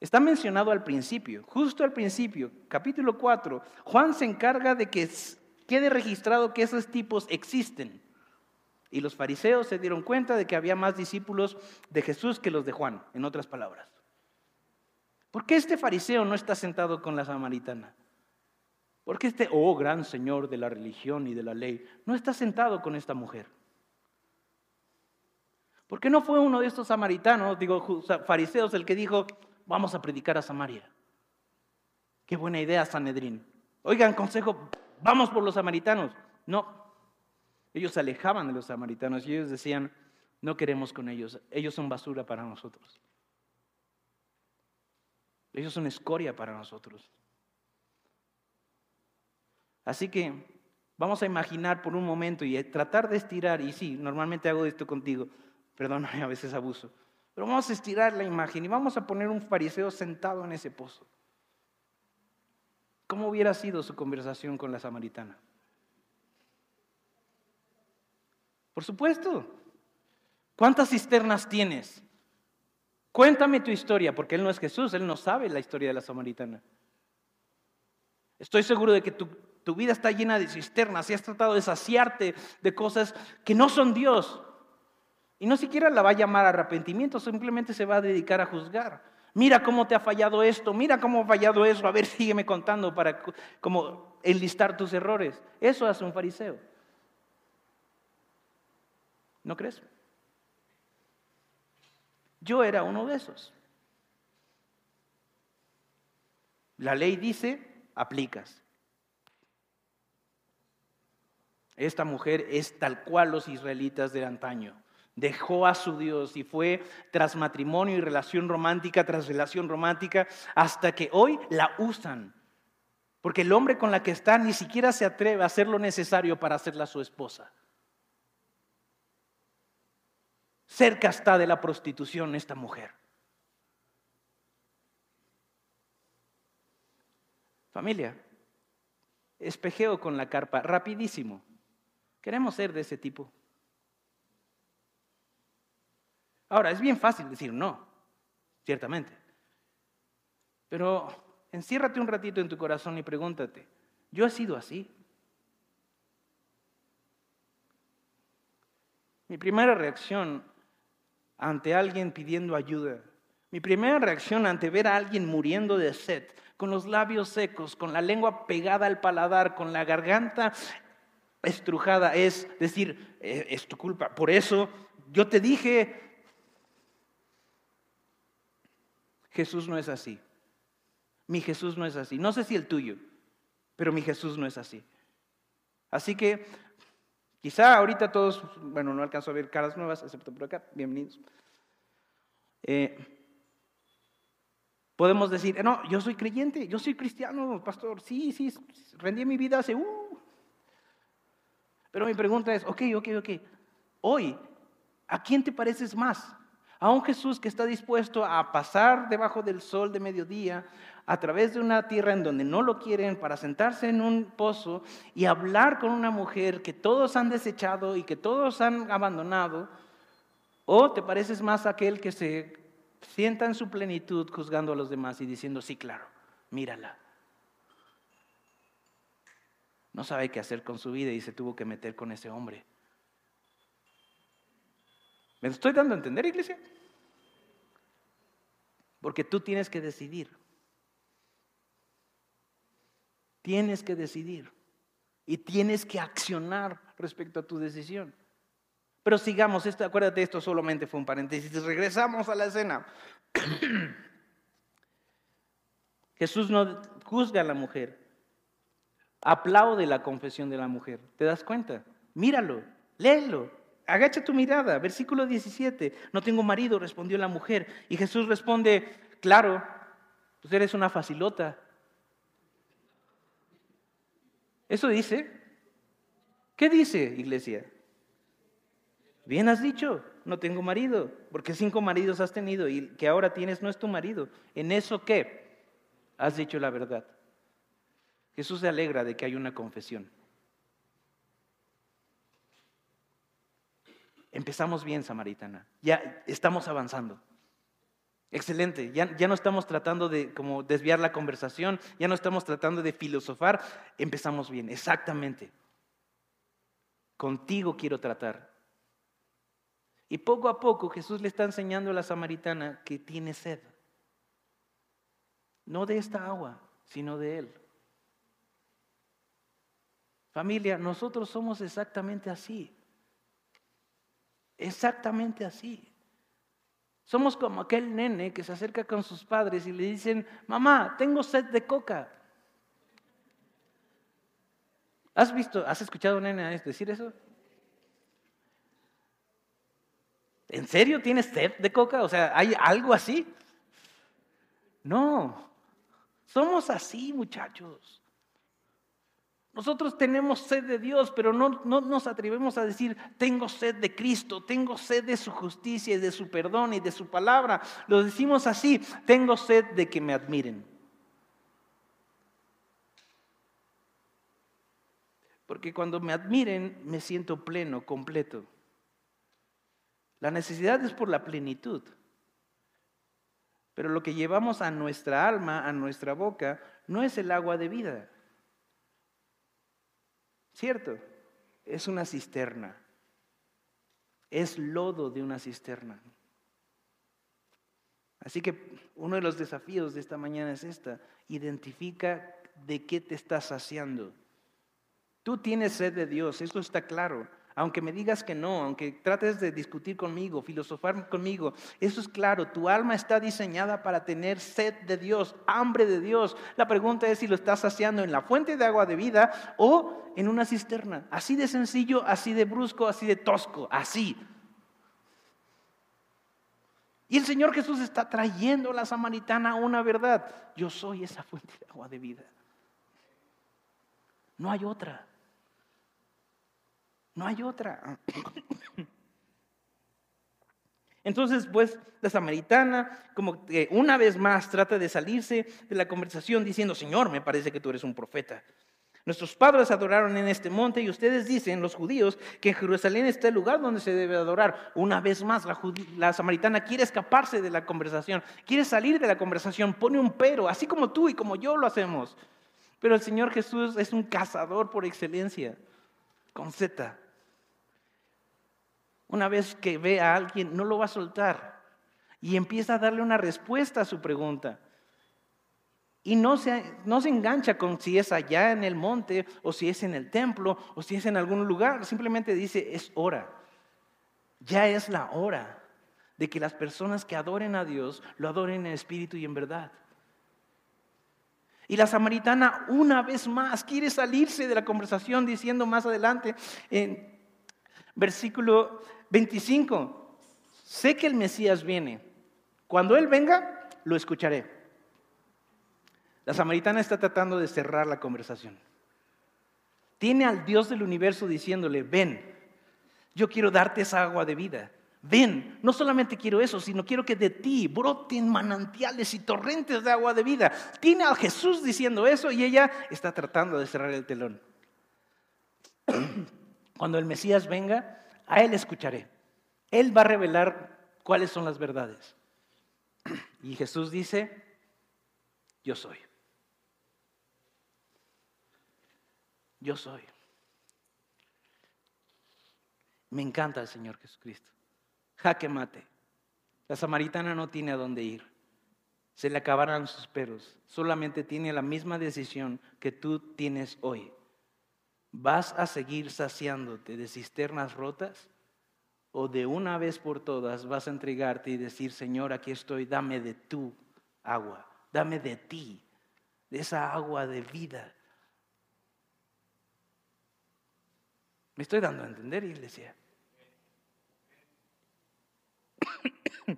Está mencionado al principio, justo al principio, capítulo 4. Juan se encarga de que quede registrado que esos tipos existen. Y los fariseos se dieron cuenta de que había más discípulos de Jesús que los de Juan, en otras palabras. ¿Por qué este fariseo no está sentado con la samaritana? ¿Por qué este, oh gran señor de la religión y de la ley, no está sentado con esta mujer? ¿Por qué no fue uno de estos samaritanos, digo, fariseos, el que dijo, vamos a predicar a Samaria? Qué buena idea, Sanedrín. Oigan, consejo, vamos por los samaritanos. No, ellos se alejaban de los samaritanos y ellos decían, no queremos con ellos, ellos son basura para nosotros. Ellos son escoria para nosotros. Así que vamos a imaginar por un momento y tratar de estirar, y sí, normalmente hago esto contigo, perdóname, a veces abuso, pero vamos a estirar la imagen y vamos a poner un fariseo sentado en ese pozo. ¿Cómo hubiera sido su conversación con la samaritana? Por supuesto. ¿Cuántas cisternas tienes? Cuéntame tu historia, porque Él no es Jesús, Él no sabe la historia de la samaritana. Estoy seguro de que tu, vida está llena de cisternas y has tratado de saciarte de cosas que no son Dios. Y no siquiera la va a llamar arrepentimiento, simplemente se va a dedicar a juzgar. Mira cómo te ha fallado esto, mira cómo ha fallado eso, a ver, sígueme contando para como enlistar tus errores. Eso hace un fariseo. ¿No crees? Yo era uno de esos. La ley dice, aplicas. Esta mujer es tal cual los israelitas de antaño. Dejó a su Dios y fue tras matrimonio y relación romántica tras relación romántica hasta que hoy la usan. Porque el hombre con la que está ni siquiera se atreve a hacer lo necesario para hacerla su esposa. Cerca está de la prostitución esta mujer. Familia, espejeo con la carpa, rapidísimo. Queremos ser de ese tipo. Ahora, es bien fácil decir no, ciertamente. Pero enciérrate un ratito en tu corazón y pregúntate, ¿yo he sido así? Mi primera reacción ante alguien pidiendo ayuda. Mi primera reacción ante ver a alguien muriendo de sed, con los labios secos, con la lengua pegada al paladar, con la garganta estrujada, es decir, eh, es tu culpa. Por eso yo te dije, Jesús no es así. Mi Jesús no es así. No sé si el tuyo, pero mi Jesús no es así. Así que Quizá ahorita todos, bueno, no alcanzo a ver caras nuevas, excepto por acá, bienvenidos. Eh, podemos decir, no, yo soy creyente, yo soy cristiano, pastor, sí, sí, rendí mi vida hace... Uh. Pero mi pregunta es, ok, ok, ok, hoy, ¿a quién te pareces más? A un Jesús que está dispuesto a pasar debajo del sol de mediodía, a través de una tierra en donde no lo quieren para sentarse en un pozo y hablar con una mujer que todos han desechado y que todos han abandonado, o te pareces más a aquel que se sienta en su plenitud juzgando a los demás y diciendo, sí, claro, mírala. No sabe qué hacer con su vida y se tuvo que meter con ese hombre. ¿Me estoy dando a entender, iglesia? Porque tú tienes que decidir. Tienes que decidir y tienes que accionar respecto a tu decisión. Pero sigamos, esto, acuérdate, esto solamente fue un paréntesis. Regresamos a la escena. Jesús no juzga a la mujer, aplaude la confesión de la mujer. ¿Te das cuenta? Míralo, léelo, agacha tu mirada. Versículo 17. No tengo marido, respondió la mujer. Y Jesús responde, claro, pues eres una facilota. ¿Eso dice? ¿Qué dice, iglesia? Bien has dicho, no tengo marido, porque cinco maridos has tenido y que ahora tienes no es tu marido. ¿En eso qué? Has dicho la verdad. Jesús se alegra de que hay una confesión. Empezamos bien, Samaritana. Ya estamos avanzando. Excelente, ya, ya, no estamos tratando de como desviar la conversación, ya no estamos tratando de filosofar, empezamos bien, exactamente. Contigo quiero tratar. Y poco a poco Jesús le está enseñando a la samaritana que tiene sed. No de esta agua, sino de Él. Familia, nosotros somos exactamente así. Exactamente así. Somos como aquel nene que se acerca con sus padres y le dicen, mamá, tengo sed de coca. ¿Has visto, has escuchado a un nene decir eso? ¿En serio tienes sed de coca? O sea, ¿hay algo así? No, somos así muchachos. Nosotros tenemos sed de Dios, pero no, nos atrevemos a decir, tengo sed de Cristo, tengo sed de su justicia y de su perdón y de su palabra. Lo decimos así, tengo sed de que me admiren. Porque cuando me admiren me siento pleno, completo. La necesidad es por la plenitud. Pero lo que llevamos a nuestra alma, a nuestra boca, no es el agua de vida. ¿Cierto? Es una cisterna. Es lodo de una cisterna. Así que uno de los desafíos de esta mañana es esta. Identifica de qué te estás saciando. Tú tienes sed de Dios, eso está claro. Aunque me digas que no, aunque trates de discutir conmigo, filosofar conmigo, eso es claro. Tu alma está diseñada para tener sed de Dios, hambre de Dios. La pregunta es si lo estás saciando en la fuente de agua de vida o en una cisterna. Así de sencillo, así de brusco, así de tosco, así. Y el Señor Jesús está trayendo a la samaritana una verdad. Yo soy esa fuente de agua de vida. No hay otra. No hay otra. Entonces, pues, la samaritana, como que una vez más, trata de salirse de la conversación diciendo, Señor, me parece que tú eres un profeta. Nuestros padres adoraron en este monte y ustedes dicen, los judíos, que en Jerusalén está el lugar donde se debe adorar. Una vez más, la, samaritana quiere escaparse de la conversación, quiere salir de la conversación, pone un pero, así como tú y como yo lo hacemos. Pero el Señor Jesús es un cazador por excelencia, con Z. Una vez que ve a alguien, no lo va a soltar y empieza a darle una respuesta a su pregunta. Y no se, no se engancha con si es allá en el monte o si es en el templo o si es en algún lugar. Simplemente dice, es hora. Ya es la hora de que las personas que adoren a Dios lo adoren en espíritu y en verdad. Y la samaritana una vez más quiere salirse de la conversación diciendo más adelante en versículo 25, sé que el Mesías viene. Cuando Él venga, lo escucharé. La samaritana está tratando de cerrar la conversación. Tiene al Dios del universo diciéndole, ven, yo quiero darte esa agua de vida. Ven, no solamente quiero eso, sino quiero que de ti broten manantiales y torrentes de agua de vida. Tiene a Jesús diciendo eso y ella está tratando de cerrar el telón. Cuando el Mesías venga, a Él escucharé. Él va a revelar cuáles son las verdades. Y Jesús dice, yo soy. yo soy. Me encanta el Señor Jesucristo. Jaque mate. La samaritana no tiene a dónde ir. Se le acabarán sus peros. Solamente tiene la misma decisión que tú tienes hoy. ¿Vas a seguir saciándote de cisternas rotas? ¿O de una vez por todas vas a entregarte y decir, Señor, aquí estoy, dame de tu agua, dame de ti, de esa agua de vida ¿Me estoy dando a entender, iglesia?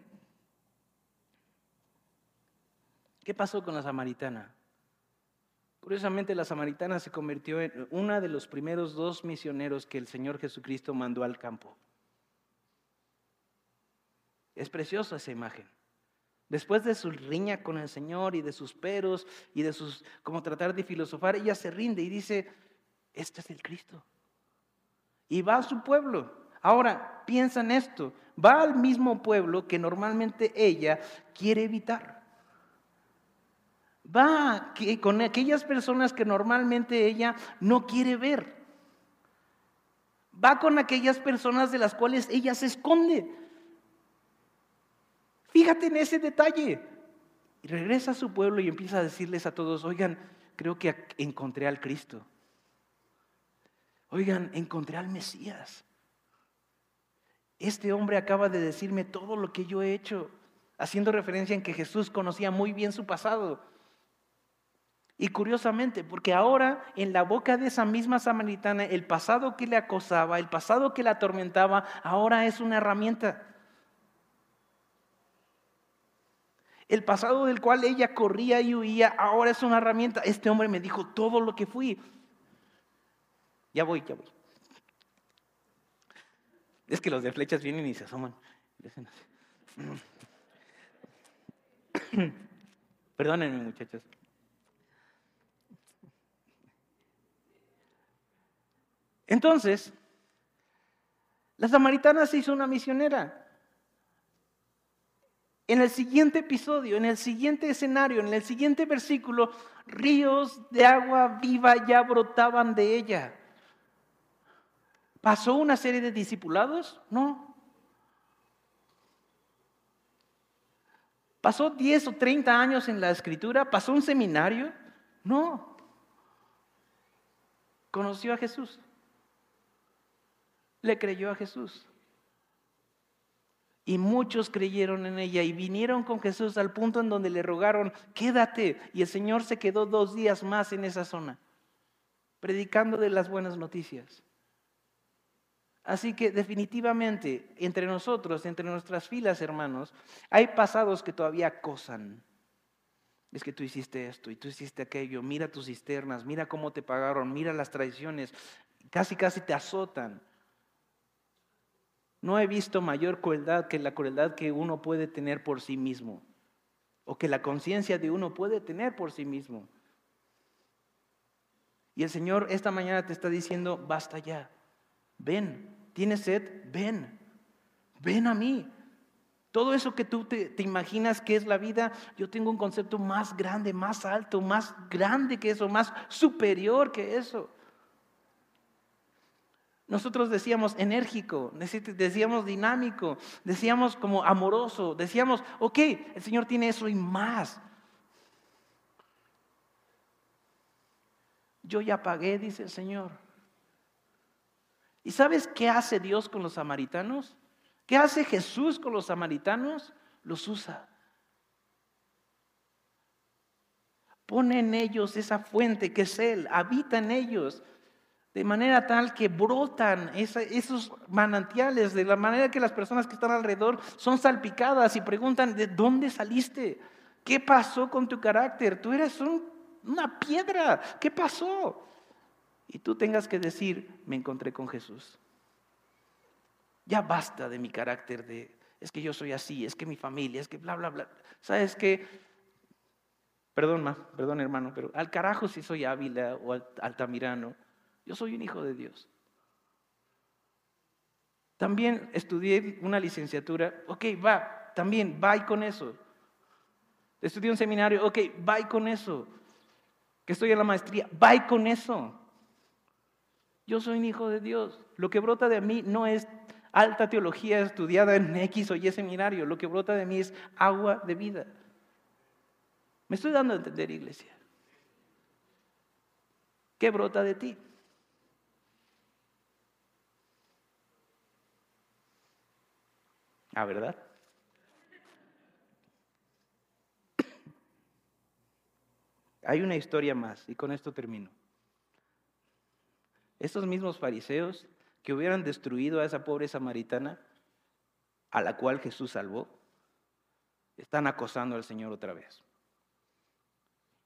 ¿Qué pasó con la samaritana? Curiosamente, la samaritana se convirtió en una de los primeros dos misioneros que el Señor Jesucristo mandó al campo. Es preciosa esa imagen. Después de su riña con el Señor y de sus peros y de sus, como tratar de filosofar, ella se rinde y dice, este es el Cristo y va a su pueblo. Ahora, piensa en esto, va al mismo pueblo que normalmente ella quiere evitar. Va con aquellas personas que normalmente ella no quiere ver. Va con aquellas personas de las cuales ella se esconde. Fíjate en ese detalle. Y regresa a su pueblo y empieza a decirles a todos, oigan, creo que encontré al Cristo. Oigan, encontré al Mesías. Este hombre acaba de decirme todo lo que yo he hecho, haciendo referencia en que Jesús conocía muy bien su pasado. Y curiosamente, porque ahora en la boca de esa misma samaritana, el pasado que le acosaba, el pasado que la atormentaba, ahora es una herramienta. El pasado del cual ella corría y huía, ahora es una herramienta. Este hombre me dijo todo lo que fui. Ya voy, ya voy. Es que los de flechas vienen y se asoman. Perdónenme, muchachos. Entonces, la samaritana se hizo una misionera. En el siguiente episodio, en el siguiente escenario, en el siguiente versículo, ríos de agua viva ya brotaban de ella. ¿Pasó una serie de discipulados? No. ¿Pasó 10 o 30 años en la escritura? ¿Pasó un seminario? No. Conoció a Jesús. Le creyó a Jesús. Y muchos creyeron en ella y vinieron con Jesús al punto en donde le rogaron, quédate. Y el Señor se quedó dos días más en esa zona, predicando de las buenas noticias. Así que definitivamente entre nosotros, entre nuestras filas, hermanos, hay pasados que todavía acosan. Es que tú hiciste esto y tú hiciste aquello, mira tus cisternas, mira cómo te pagaron, mira las traiciones, casi casi te azotan. No he visto mayor crueldad que la crueldad que uno puede tener por sí mismo o que la conciencia de uno puede tener por sí mismo. Y el Señor esta mañana te está diciendo, basta ya, ven, tienes sed, ven, ven a mí. Todo eso que tú te, te, imaginas que es la vida, yo tengo un concepto más grande, más alto, más grande que eso, más superior que eso. Nosotros decíamos enérgico, decíamos dinámico, decíamos como amoroso, decíamos, ok, el Señor tiene eso y más. Yo ya pagué, dice el Señor. ¿Y sabes qué hace Dios con los samaritanos? ¿Qué hace Jesús con los samaritanos? Los usa. Pone en ellos esa fuente que es Él, habita en ellos de manera tal que brotan esos manantiales, de la manera que las personas que están alrededor son salpicadas y preguntan, ¿de dónde saliste? ¿Qué pasó con tu carácter? Tú eres una piedra, ¿qué pasó? Y tú tengas que decir, me encontré con Jesús. Ya basta de mi carácter de, es que yo soy así, es que mi familia, es que bla, bla, bla. ¿Sabes qué? Perdón, ma, perdón hermano, pero al carajo si soy Ávila o Altamirano. Yo soy un hijo de Dios. También estudié una licenciatura, ok, va, también, va y con eso. Estudié un seminario, ok, va y con eso. Que estoy en la maestría, va y con eso. Yo soy un hijo de Dios. Lo que brota de mí no es alta teología estudiada en X o Y seminario. Lo que brota de mí es agua de vida. Me estoy dando a entender, iglesia. ¿Qué brota de ti? Ah, ¿verdad? Hay una historia más y con esto termino. Estos mismos fariseos que hubieran destruido a esa pobre samaritana a la cual Jesús salvó, están acosando al Señor otra vez.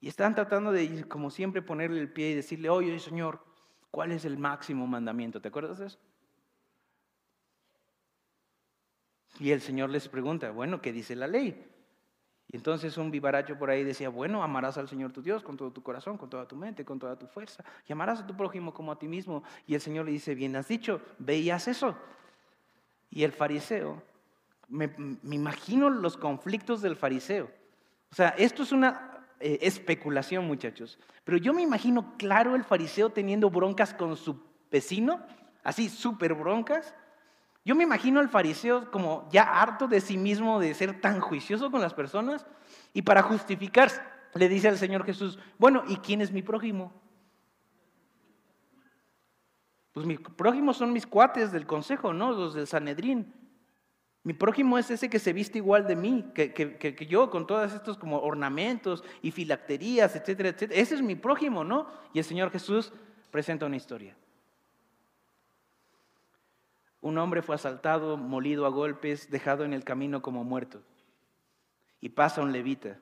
Y están tratando de, como siempre, ponerle el pie y decirle, oye, Señor, ¿cuál es el máximo mandamiento? ¿Te acuerdas de eso? Y el Señor les pregunta, bueno, ¿qué dice la ley? Y entonces un vivaracho por ahí decía, bueno, amarás al Señor tu Dios con todo tu corazón, con toda tu mente, con toda tu fuerza, y amarás a tu prójimo como a ti mismo. Y el Señor le dice, bien has dicho, veías eso. Y el fariseo, me, imagino los conflictos del fariseo. O sea, esto es una eh, especulación, muchachos, pero yo me imagino claro el fariseo teniendo broncas con su vecino, así súper broncas, yo me imagino al fariseo como ya harto de sí mismo de ser tan juicioso con las personas y para justificarse le dice al Señor Jesús, bueno, ¿y quién es mi prójimo? Pues mi prójimo son mis cuates del consejo, ¿no? Los del Sanedrín. Mi prójimo es ese que se viste igual de mí, que, que, yo, con todos estos como ornamentos y filacterías, etcétera, etcétera. Ese es mi prójimo, ¿no? Y el Señor Jesús presenta una historia. Un hombre fue asaltado, molido a golpes, dejado en el camino como muerto. Y pasa un levita,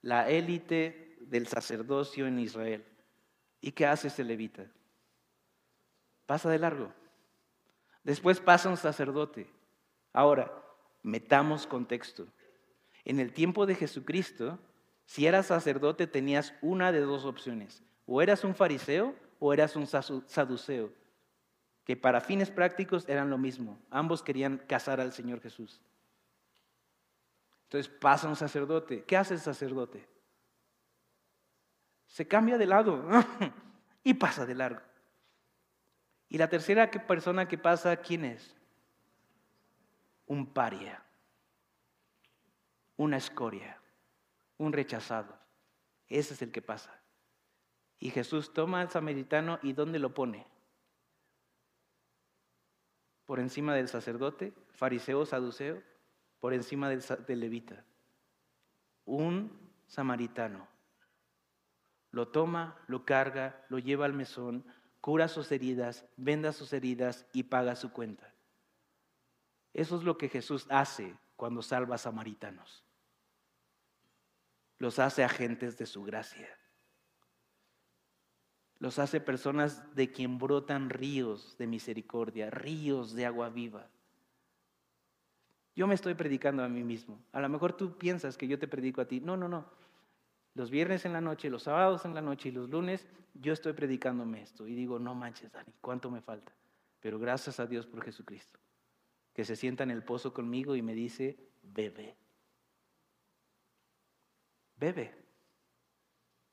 la élite del sacerdocio en Israel. ¿Y qué hace ese levita? Pasa de largo. Después pasa un sacerdote. Ahora, metamos contexto. En el tiempo de Jesucristo, si eras sacerdote tenías una de dos opciones. O eras un fariseo o eras un saduceo que para fines prácticos eran lo mismo. Ambos querían casar al Señor Jesús. Entonces pasa un sacerdote. ¿Qué hace el sacerdote? Se cambia de lado y pasa de largo. Y la tercera persona que pasa, ¿quién es? Un paria. una escoria, un rechazado. Ese es el que pasa. Y Jesús toma al samaritano y ¿dónde lo pone? Por encima del sacerdote, fariseo, saduceo, por encima del, del levita. Un samaritano. Lo toma, lo carga, lo lleva al mesón, cura sus heridas, venda sus heridas y paga su cuenta. Eso es lo que Jesús hace cuando salva a samaritanos. Los hace agentes de su gracia. Los hace personas de quien brotan ríos de misericordia, ríos de agua viva. Yo me estoy predicando a mí mismo. A lo mejor tú piensas que yo te predico a ti. No, no, no. Los viernes en la noche, los sábados en la noche y los lunes, yo estoy predicándome esto. Y digo, no manches, Dani, ¿cuánto me falta? Pero gracias a Dios por Jesucristo, que se sienta en el pozo conmigo y me dice, bebe. Bebe.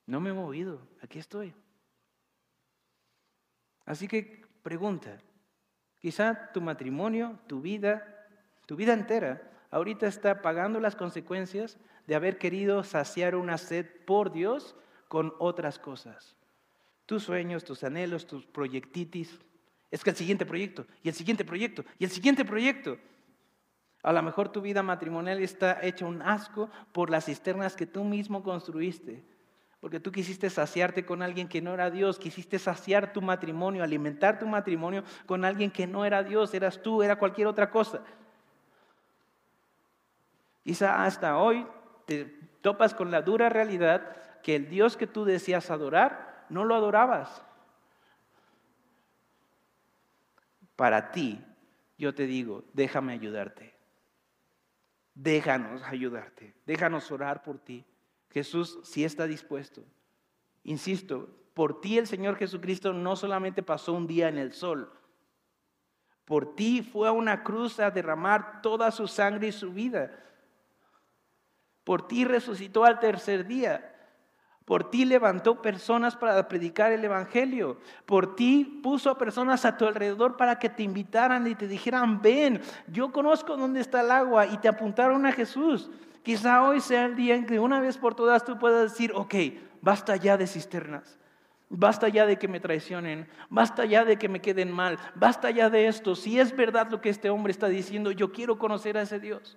No me he movido, aquí estoy. Así que pregunta, quizá tu matrimonio, tu vida, tu vida entera, ahorita está pagando las consecuencias de haber querido saciar una sed por Dios con otras cosas. Tus sueños, tus anhelos, tus proyectitis. Es que el siguiente proyecto, y el siguiente proyecto, y el siguiente proyecto. A lo mejor tu vida matrimonial está hecha un asco por las cisternas que tú mismo construiste. Porque tú quisiste saciarte con alguien que no era Dios, quisiste saciar tu matrimonio, alimentar tu matrimonio con alguien que no era Dios, eras tú, era cualquier otra cosa. Quizá hasta hoy te topas con la dura realidad que el Dios que tú decías adorar, no lo adorabas. Para ti, yo te digo, déjame ayudarte. Déjanos ayudarte. Déjanos orar por ti. Jesús sí está dispuesto. Insisto, por ti el Señor Jesucristo no solamente pasó un día en el sol, por ti fue a una cruz a derramar toda su sangre y su vida. Por ti resucitó al tercer día. Por ti levantó personas para predicar el Evangelio. Por ti puso a personas a tu alrededor para que te invitaran y te dijeran, ven, yo conozco dónde está el agua y te apuntaron a Jesús. Quizá hoy sea el día en que una vez por todas tú puedas decir, ok, basta ya de cisternas. Basta ya de que me traicionen, basta ya de que me queden mal, basta ya de esto. Si es verdad lo que este hombre está diciendo, yo quiero conocer a ese Dios.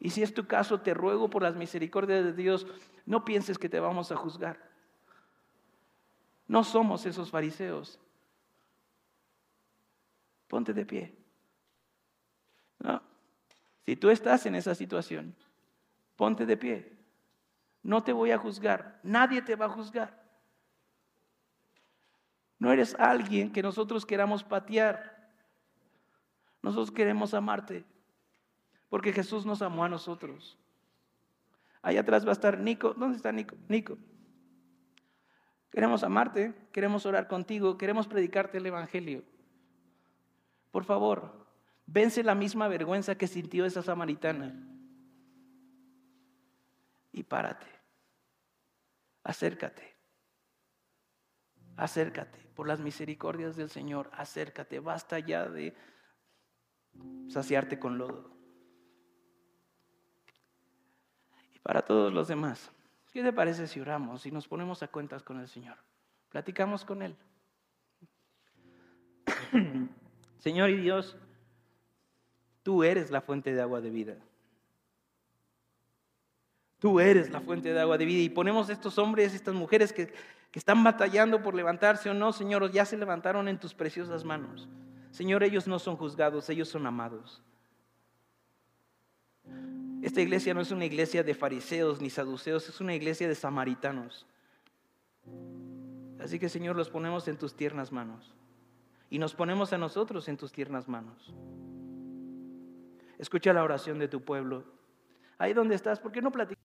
Y si es tu caso, te ruego por las misericordias de Dios, no pienses que te vamos a juzgar. No somos esos fariseos. Ponte de pie. No. Si tú estás en esa situación, ponte de pie. No te voy a juzgar. Nadie te va a juzgar. No eres alguien que nosotros queramos patear. Nosotros queremos amarte. Porque Jesús nos amó a nosotros. Allá atrás va a estar Nico. ¿Dónde está Nico? Nico. Queremos amarte, queremos orar contigo, queremos predicarte el Evangelio. Por favor, vence la misma vergüenza que sintió esa samaritana. Y párate. Acércate. Acércate. Por las misericordias del Señor, acércate. Basta ya de saciarte con lodo. para todos los demás. ¿Qué te parece si oramos y nos ponemos a cuentas con el Señor? Platicamos con Él. Señor y Dios, tú eres la fuente de agua de vida. Tú eres la fuente de agua de vida. Y ponemos estos hombres, estas mujeres que, que están batallando por levantarse o no, Señor, ya se levantaron en tus preciosas manos. Señor, ellos no son juzgados, ellos son amados. Esta iglesia no es una iglesia de fariseos ni saduceos, es una iglesia de samaritanos. Así que Señor, los ponemos en tus tiernas manos. Y nos ponemos a nosotros en tus tiernas manos. Escucha la oración de tu pueblo. Ahí donde estás, ¿por qué no platicas?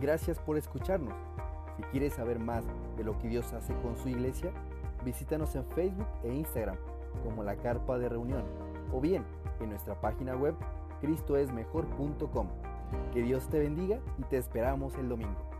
Gracias por escucharnos. Si quieres saber más de lo que Dios hace con su iglesia, visítanos en Facebook e Instagram como la Carpa de Reunión o bien en nuestra página web cristoesmejor.com. Que Dios te bendiga y te esperamos el domingo.